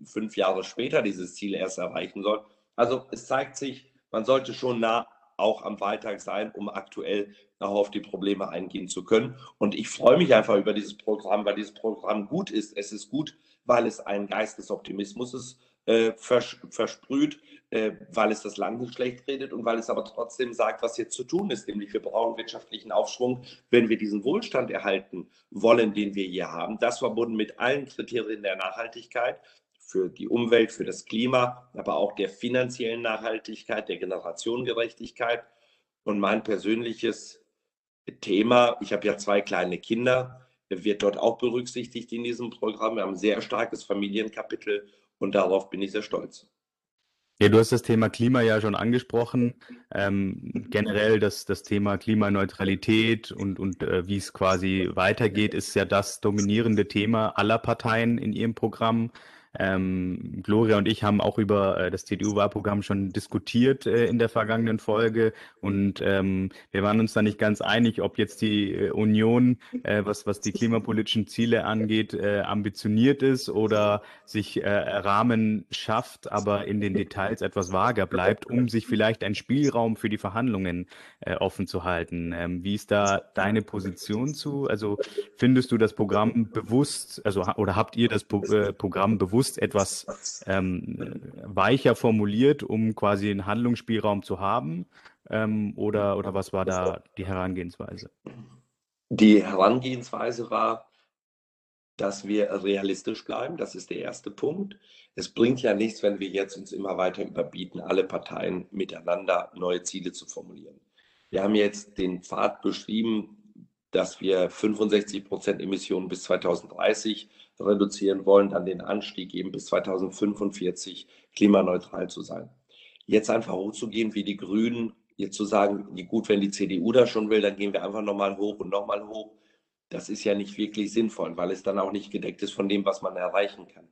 fünf Jahre später dieses Ziel erst erreichen soll. Also es zeigt sich, man sollte schon nah auch am Wahltag sein, um aktuell auch auf die Probleme eingehen zu können. Und ich freue mich einfach über dieses Programm, weil dieses Programm gut ist. Es ist gut, weil es einen Geist des Optimismus äh, vers versprüht, äh, weil es das Land nicht schlecht redet und weil es aber trotzdem sagt, was jetzt zu tun ist. Nämlich wir brauchen wirtschaftlichen Aufschwung, wenn wir diesen Wohlstand erhalten wollen, den wir hier haben. Das verbunden mit allen Kriterien der Nachhaltigkeit für die Umwelt, für das Klima, aber auch der finanziellen Nachhaltigkeit, der Generationengerechtigkeit. Und mein persönliches Thema, ich habe ja zwei kleine Kinder, wird dort auch berücksichtigt in diesem Programm. Wir haben ein sehr starkes Familienkapitel und darauf bin ich sehr stolz. Ja, du hast das Thema Klima ja schon angesprochen. Ähm, generell das, das Thema Klimaneutralität und, und äh, wie es quasi weitergeht, ist ja das dominierende Thema aller Parteien in ihrem Programm. Ähm, Gloria und ich haben auch über äh, das CDU-Wahlprogramm schon diskutiert äh, in der vergangenen Folge und ähm, wir waren uns da nicht ganz einig, ob jetzt die äh, Union, äh, was, was die klimapolitischen Ziele angeht, äh, ambitioniert ist oder sich äh, Rahmen schafft, aber in den Details etwas vager bleibt, um sich vielleicht einen Spielraum für die Verhandlungen offen zu halten. Ähm, wie ist da deine Position zu? Also findest du das Programm bewusst, also oder habt ihr das Pro Programm bewusst bewusst etwas ähm, weicher formuliert, um quasi einen Handlungsspielraum zu haben? Ähm, oder, oder was war da die Herangehensweise? Die Herangehensweise war, dass wir realistisch bleiben. Das ist der erste Punkt. Es bringt ja nichts, wenn wir jetzt uns immer weiter überbieten, alle Parteien miteinander neue Ziele zu formulieren. Wir haben jetzt den Pfad beschrieben, dass wir 65 Prozent Emissionen bis 2030 reduzieren wollen, dann den Anstieg eben bis 2045 klimaneutral zu sein. Jetzt einfach hochzugehen wie die Grünen, jetzt zu sagen, gut, wenn die CDU das schon will, dann gehen wir einfach nochmal hoch und nochmal hoch. Das ist ja nicht wirklich sinnvoll, weil es dann auch nicht gedeckt ist von dem, was man erreichen kann.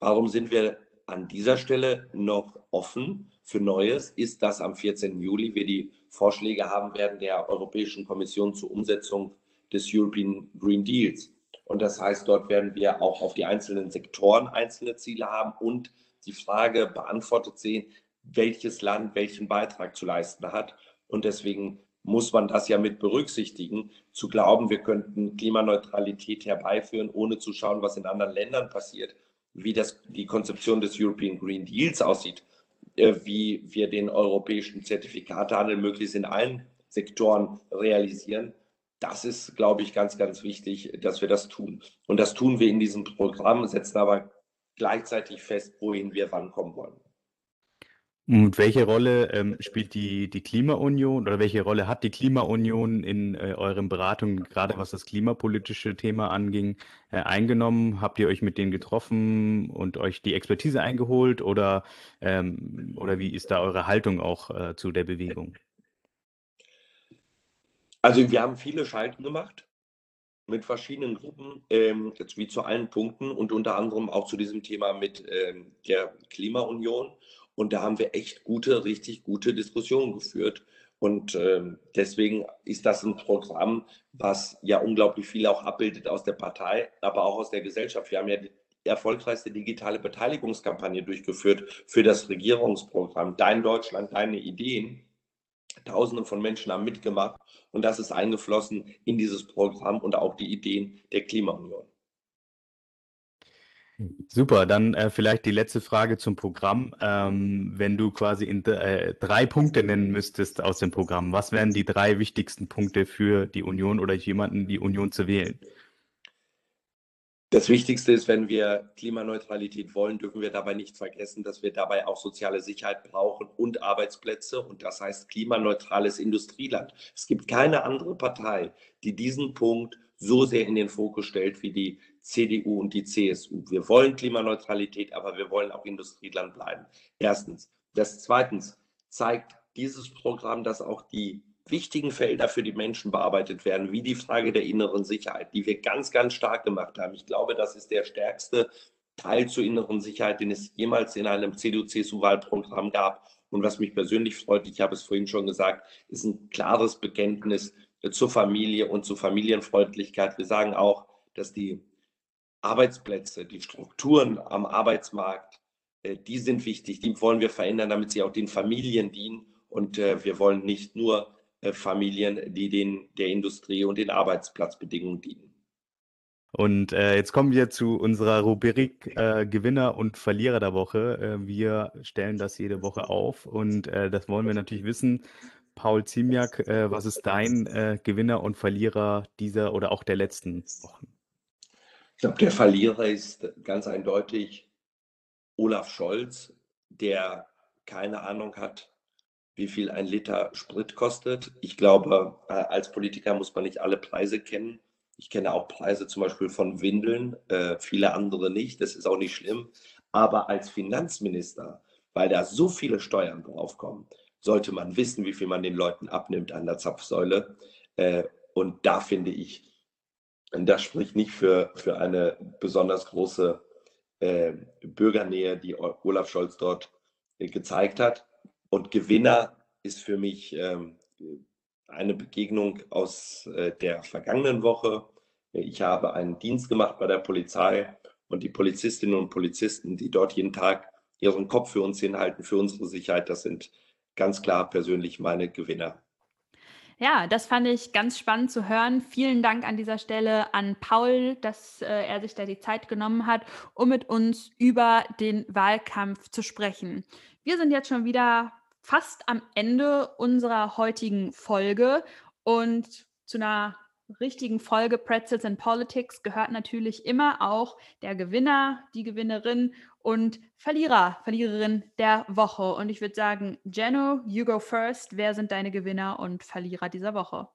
Warum sind wir an dieser Stelle noch offen für Neues? Ist, dass am 14. Juli wir die Vorschläge haben werden der Europäischen Kommission zur Umsetzung des European Green Deals. Und das heißt, dort werden wir auch auf die einzelnen Sektoren einzelne Ziele haben und die Frage beantwortet sehen, welches Land welchen Beitrag zu leisten hat. Und deswegen muss man das ja mit berücksichtigen, zu glauben, wir könnten Klimaneutralität herbeiführen, ohne zu schauen, was in anderen Ländern passiert, wie das, die Konzeption des European Green Deals aussieht, äh, wie wir den europäischen Zertifikatehandel möglichst in allen Sektoren realisieren das ist, glaube ich, ganz, ganz wichtig, dass wir das tun. Und das tun wir in diesem Programm, setzen aber gleichzeitig fest, wohin wir wann kommen wollen. Und welche Rolle ähm, spielt die, die Klimaunion oder welche Rolle hat die Klimaunion in äh, euren Beratungen, gerade was das klimapolitische Thema anging, äh, eingenommen? Habt ihr euch mit denen getroffen und euch die Expertise eingeholt oder, ähm, oder wie ist da eure Haltung auch äh, zu der Bewegung? Also wir haben viele Schalten gemacht mit verschiedenen Gruppen, ähm, jetzt wie zu allen Punkten und unter anderem auch zu diesem Thema mit ähm, der Klimaunion. Und da haben wir echt gute, richtig gute Diskussionen geführt. Und ähm, deswegen ist das ein Programm, was ja unglaublich viel auch abbildet aus der Partei, aber auch aus der Gesellschaft. Wir haben ja die erfolgreichste digitale Beteiligungskampagne durchgeführt für das Regierungsprogramm Dein Deutschland, deine Ideen. Tausende von Menschen haben mitgemacht und das ist eingeflossen in dieses Programm und auch die Ideen der Klimaunion. Super, dann äh, vielleicht die letzte Frage zum Programm. Ähm, wenn du quasi in, äh, drei Punkte nennen müsstest aus dem Programm, was wären die drei wichtigsten Punkte für die Union oder jemanden, die Union zu wählen? Das Wichtigste ist, wenn wir Klimaneutralität wollen, dürfen wir dabei nicht vergessen, dass wir dabei auch soziale Sicherheit brauchen und Arbeitsplätze. Und das heißt klimaneutrales Industrieland. Es gibt keine andere Partei, die diesen Punkt so sehr in den Fokus stellt wie die CDU und die CSU. Wir wollen Klimaneutralität, aber wir wollen auch Industrieland bleiben. Erstens. Das zweitens zeigt dieses Programm, dass auch die wichtigen Felder für die Menschen bearbeitet werden, wie die Frage der inneren Sicherheit, die wir ganz, ganz stark gemacht haben. Ich glaube, das ist der stärkste Teil zur inneren Sicherheit, den es jemals in einem CDU-CSU-Wahlprogramm gab. Und was mich persönlich freut, ich habe es vorhin schon gesagt, ist ein klares Bekenntnis zur Familie und zur Familienfreundlichkeit. Wir sagen auch, dass die Arbeitsplätze, die Strukturen am Arbeitsmarkt, äh, die sind wichtig, die wollen wir verändern, damit sie auch den Familien dienen. Und äh, wir wollen nicht nur äh, Familien, die den, der Industrie und den Arbeitsplatzbedingungen dienen. Und äh, jetzt kommen wir zu unserer Rubrik äh, Gewinner und Verlierer der Woche. Äh, wir stellen das jede Woche auf und äh, das wollen wir natürlich wissen. Paul Ziemiak, äh, was ist dein Gewinner und Verlierer dieser oder auch der letzten Wochen? Ich glaube, der Verlierer ist ganz eindeutig Olaf Scholz, der keine Ahnung hat, wie viel ein Liter Sprit kostet. Ich glaube, äh, als Politiker muss man nicht alle Preise kennen. Ich kenne auch Preise zum Beispiel von Windeln, äh, viele andere nicht. Das ist auch nicht schlimm. Aber als Finanzminister, weil da so viele Steuern draufkommen, sollte man wissen, wie viel man den Leuten abnimmt an der Zapfsäule. Äh, und da finde ich, das spricht nicht für, für eine besonders große äh, Bürgernähe, die Olaf Scholz dort äh, gezeigt hat. Und Gewinner ist für mich ähm, eine Begegnung aus äh, der vergangenen Woche. Ich habe einen Dienst gemacht bei der Polizei und die Polizistinnen und Polizisten, die dort jeden Tag ihren Kopf für uns hinhalten, für unsere Sicherheit, das sind ganz klar persönlich meine Gewinner. Ja, das fand ich ganz spannend zu hören. Vielen Dank an dieser Stelle an Paul, dass äh, er sich da die Zeit genommen hat, um mit uns über den Wahlkampf zu sprechen. Wir sind jetzt schon wieder fast am Ende unserer heutigen Folge und zu einer richtigen Folge Pretzels and Politics gehört natürlich immer auch der Gewinner, die Gewinnerin und Verlierer, Verliererin der Woche. Und ich würde sagen, Jenno, you go first. Wer sind deine Gewinner und Verlierer dieser Woche?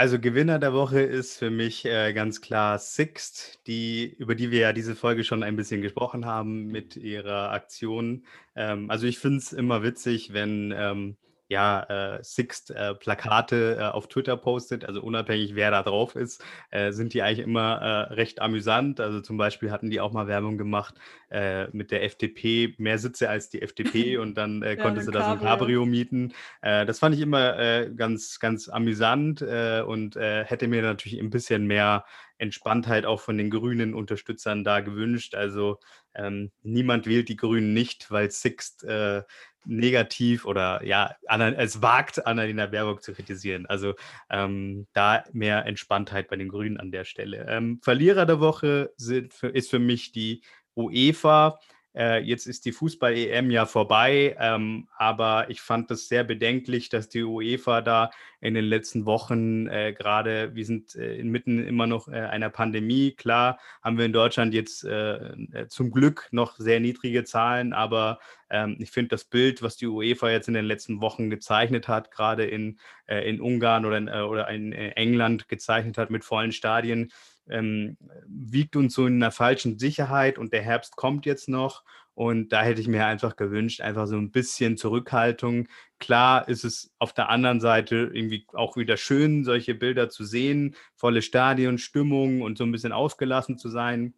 Also Gewinner der Woche ist für mich äh, ganz klar Sixt, die, über die wir ja diese Folge schon ein bisschen gesprochen haben mit ihrer Aktion. Ähm, also ich finde es immer witzig, wenn ähm, ja, äh, Sixt äh, Plakate äh, auf Twitter postet, also unabhängig wer da drauf ist, äh, sind die eigentlich immer äh, recht amüsant. Also zum Beispiel hatten die auch mal Werbung gemacht äh, mit der FDP, mehr Sitze als die FDP und dann ja, konnte sie da so ein Cabrio mieten. das fand ich immer ganz, ganz amüsant und hätte mir natürlich ein bisschen mehr Entspanntheit auch von den grünen Unterstützern da gewünscht. Also ähm, niemand wählt die Grünen nicht, weil Sixt äh, negativ oder ja, es wagt, Annalena Baerbock zu kritisieren. Also ähm, da mehr Entspanntheit bei den Grünen an der Stelle. Ähm, Verlierer der Woche sind, ist für mich die UEFA. Äh, jetzt ist die Fußball-EM ja vorbei, ähm, aber ich fand das sehr bedenklich, dass die UEFA da in den letzten Wochen äh, gerade, wir sind äh, inmitten immer noch äh, einer Pandemie. Klar haben wir in Deutschland jetzt äh, äh, zum Glück noch sehr niedrige Zahlen, aber ähm, ich finde das Bild, was die UEFA jetzt in den letzten Wochen gezeichnet hat, gerade in, in Ungarn oder in, oder in England gezeichnet hat mit vollen Stadien, ähm, wiegt uns so in einer falschen Sicherheit und der Herbst kommt jetzt noch. Und da hätte ich mir einfach gewünscht, einfach so ein bisschen Zurückhaltung. Klar ist es auf der anderen Seite irgendwie auch wieder schön, solche Bilder zu sehen, volle Stadion, Stimmung und so ein bisschen ausgelassen zu sein.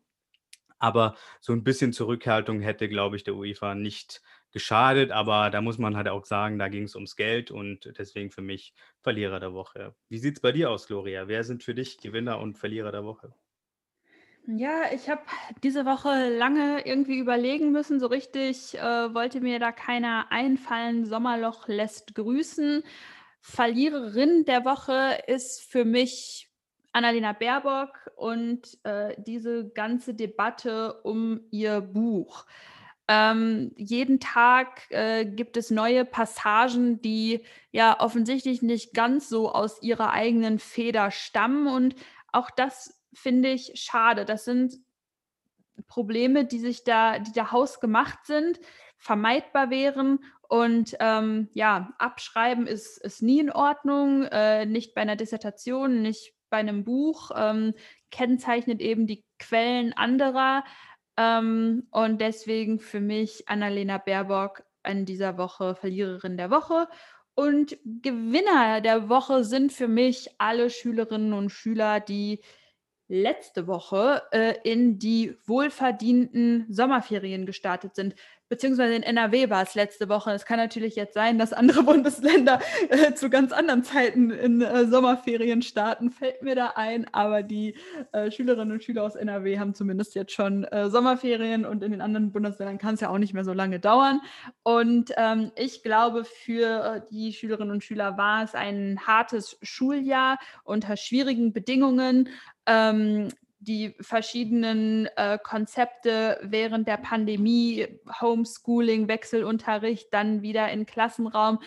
Aber so ein bisschen Zurückhaltung hätte, glaube ich, der UEFA nicht geschadet, aber da muss man halt auch sagen, da ging es ums Geld und deswegen für mich Verlierer der Woche. Wie sieht es bei dir aus, Gloria? Wer sind für dich Gewinner und Verlierer der Woche? Ja, ich habe diese Woche lange irgendwie überlegen müssen. So richtig äh, wollte mir da keiner einfallen. Sommerloch lässt grüßen. Verliererin der Woche ist für mich Annalena Baerbock und äh, diese ganze Debatte um ihr Buch. Ähm, jeden Tag äh, gibt es neue Passagen, die ja offensichtlich nicht ganz so aus ihrer eigenen Feder stammen. Und auch das finde ich schade. Das sind Probleme, die sich da, die da hausgemacht sind, vermeidbar wären. Und ähm, ja, abschreiben ist, ist nie in Ordnung, äh, nicht bei einer Dissertation, nicht bei einem Buch, ähm, kennzeichnet eben die Quellen anderer. Ähm, und deswegen für mich Annalena Baerbock in dieser Woche Verliererin der Woche. Und Gewinner der Woche sind für mich alle Schülerinnen und Schüler, die letzte Woche äh, in die wohlverdienten Sommerferien gestartet sind beziehungsweise in NRW war es letzte Woche. Es kann natürlich jetzt sein, dass andere Bundesländer äh, zu ganz anderen Zeiten in äh, Sommerferien starten, fällt mir da ein. Aber die äh, Schülerinnen und Schüler aus NRW haben zumindest jetzt schon äh, Sommerferien und in den anderen Bundesländern kann es ja auch nicht mehr so lange dauern. Und ähm, ich glaube, für die Schülerinnen und Schüler war es ein hartes Schuljahr unter schwierigen Bedingungen. Ähm, die verschiedenen äh, Konzepte während der Pandemie, Homeschooling, Wechselunterricht, dann wieder in Klassenraum.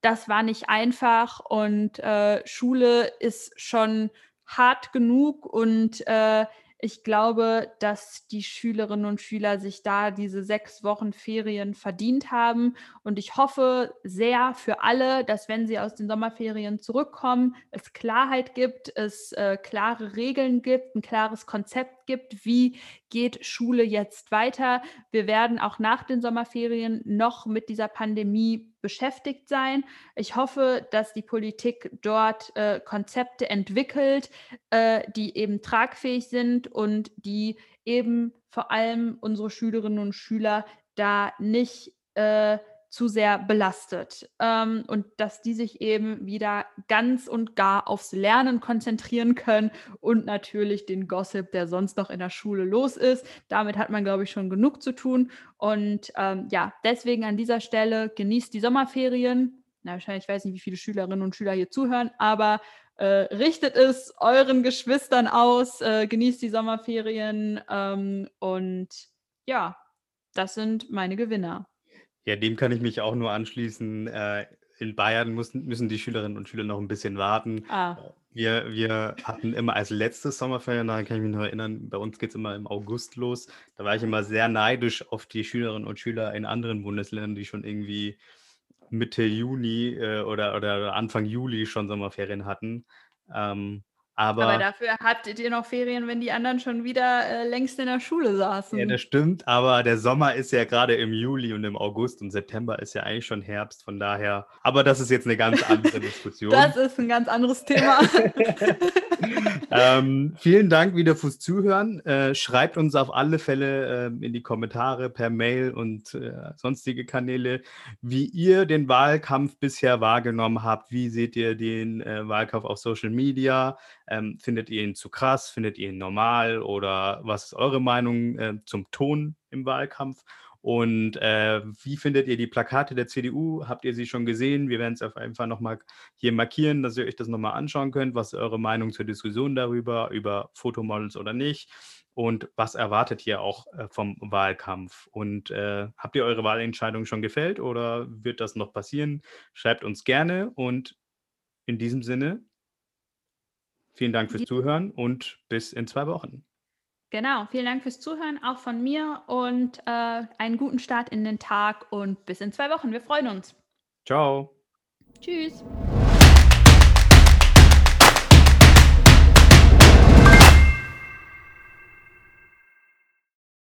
Das war nicht einfach und äh, Schule ist schon hart genug und äh, ich glaube, dass die Schülerinnen und Schüler sich da diese sechs Wochen Ferien verdient haben. Und ich hoffe sehr für alle, dass wenn sie aus den Sommerferien zurückkommen, es Klarheit gibt, es äh, klare Regeln gibt, ein klares Konzept gibt, wie geht Schule jetzt weiter. Wir werden auch nach den Sommerferien noch mit dieser Pandemie beschäftigt sein. Ich hoffe, dass die Politik dort äh, Konzepte entwickelt, äh, die eben tragfähig sind und die eben vor allem unsere Schülerinnen und Schüler da nicht äh, zu sehr belastet ähm, und dass die sich eben wieder ganz und gar aufs Lernen konzentrieren können und natürlich den Gossip, der sonst noch in der Schule los ist. Damit hat man, glaube ich, schon genug zu tun. Und ähm, ja, deswegen an dieser Stelle genießt die Sommerferien. Na, wahrscheinlich, ich weiß nicht, wie viele Schülerinnen und Schüler hier zuhören, aber äh, richtet es euren Geschwistern aus, äh, genießt die Sommerferien ähm, und ja, das sind meine Gewinner. Ja, dem kann ich mich auch nur anschließen. Äh, in Bayern müssen, müssen die Schülerinnen und Schüler noch ein bisschen warten. Ah. Wir, wir hatten immer als letztes Sommerferien, daran kann ich mich noch erinnern, bei uns geht es immer im August los. Da war ich immer sehr neidisch auf die Schülerinnen und Schüler in anderen Bundesländern, die schon irgendwie Mitte Juni äh, oder, oder Anfang Juli schon Sommerferien hatten. Ähm, aber, aber, dafür hattet ihr noch Ferien, wenn die anderen schon wieder äh, längst in der Schule saßen. Ja, das stimmt, aber der Sommer ist ja gerade im Juli und im August und September ist ja eigentlich schon Herbst, von daher. Aber das ist jetzt eine ganz andere Diskussion. das ist ein ganz anderes Thema. ähm, vielen Dank wieder fürs Zuhören. Äh, schreibt uns auf alle Fälle äh, in die Kommentare per Mail und äh, sonstige Kanäle, wie ihr den Wahlkampf bisher wahrgenommen habt. Wie seht ihr den äh, Wahlkampf auf Social Media? Ähm, findet ihr ihn zu krass? Findet ihr ihn normal? Oder was ist eure Meinung äh, zum Ton im Wahlkampf? Und äh, wie findet ihr die Plakate der CDU? Habt ihr sie schon gesehen? Wir werden es auf jeden Fall nochmal hier markieren, dass ihr euch das nochmal anschauen könnt. Was ist eure Meinung zur Diskussion darüber, über Fotomodels oder nicht? Und was erwartet ihr auch äh, vom Wahlkampf? Und äh, habt ihr eure Wahlentscheidung schon gefällt oder wird das noch passieren? Schreibt uns gerne und in diesem Sinne, vielen Dank fürs Zuhören und bis in zwei Wochen. Genau, vielen Dank fürs Zuhören, auch von mir und äh, einen guten Start in den Tag und bis in zwei Wochen. Wir freuen uns. Ciao. Tschüss.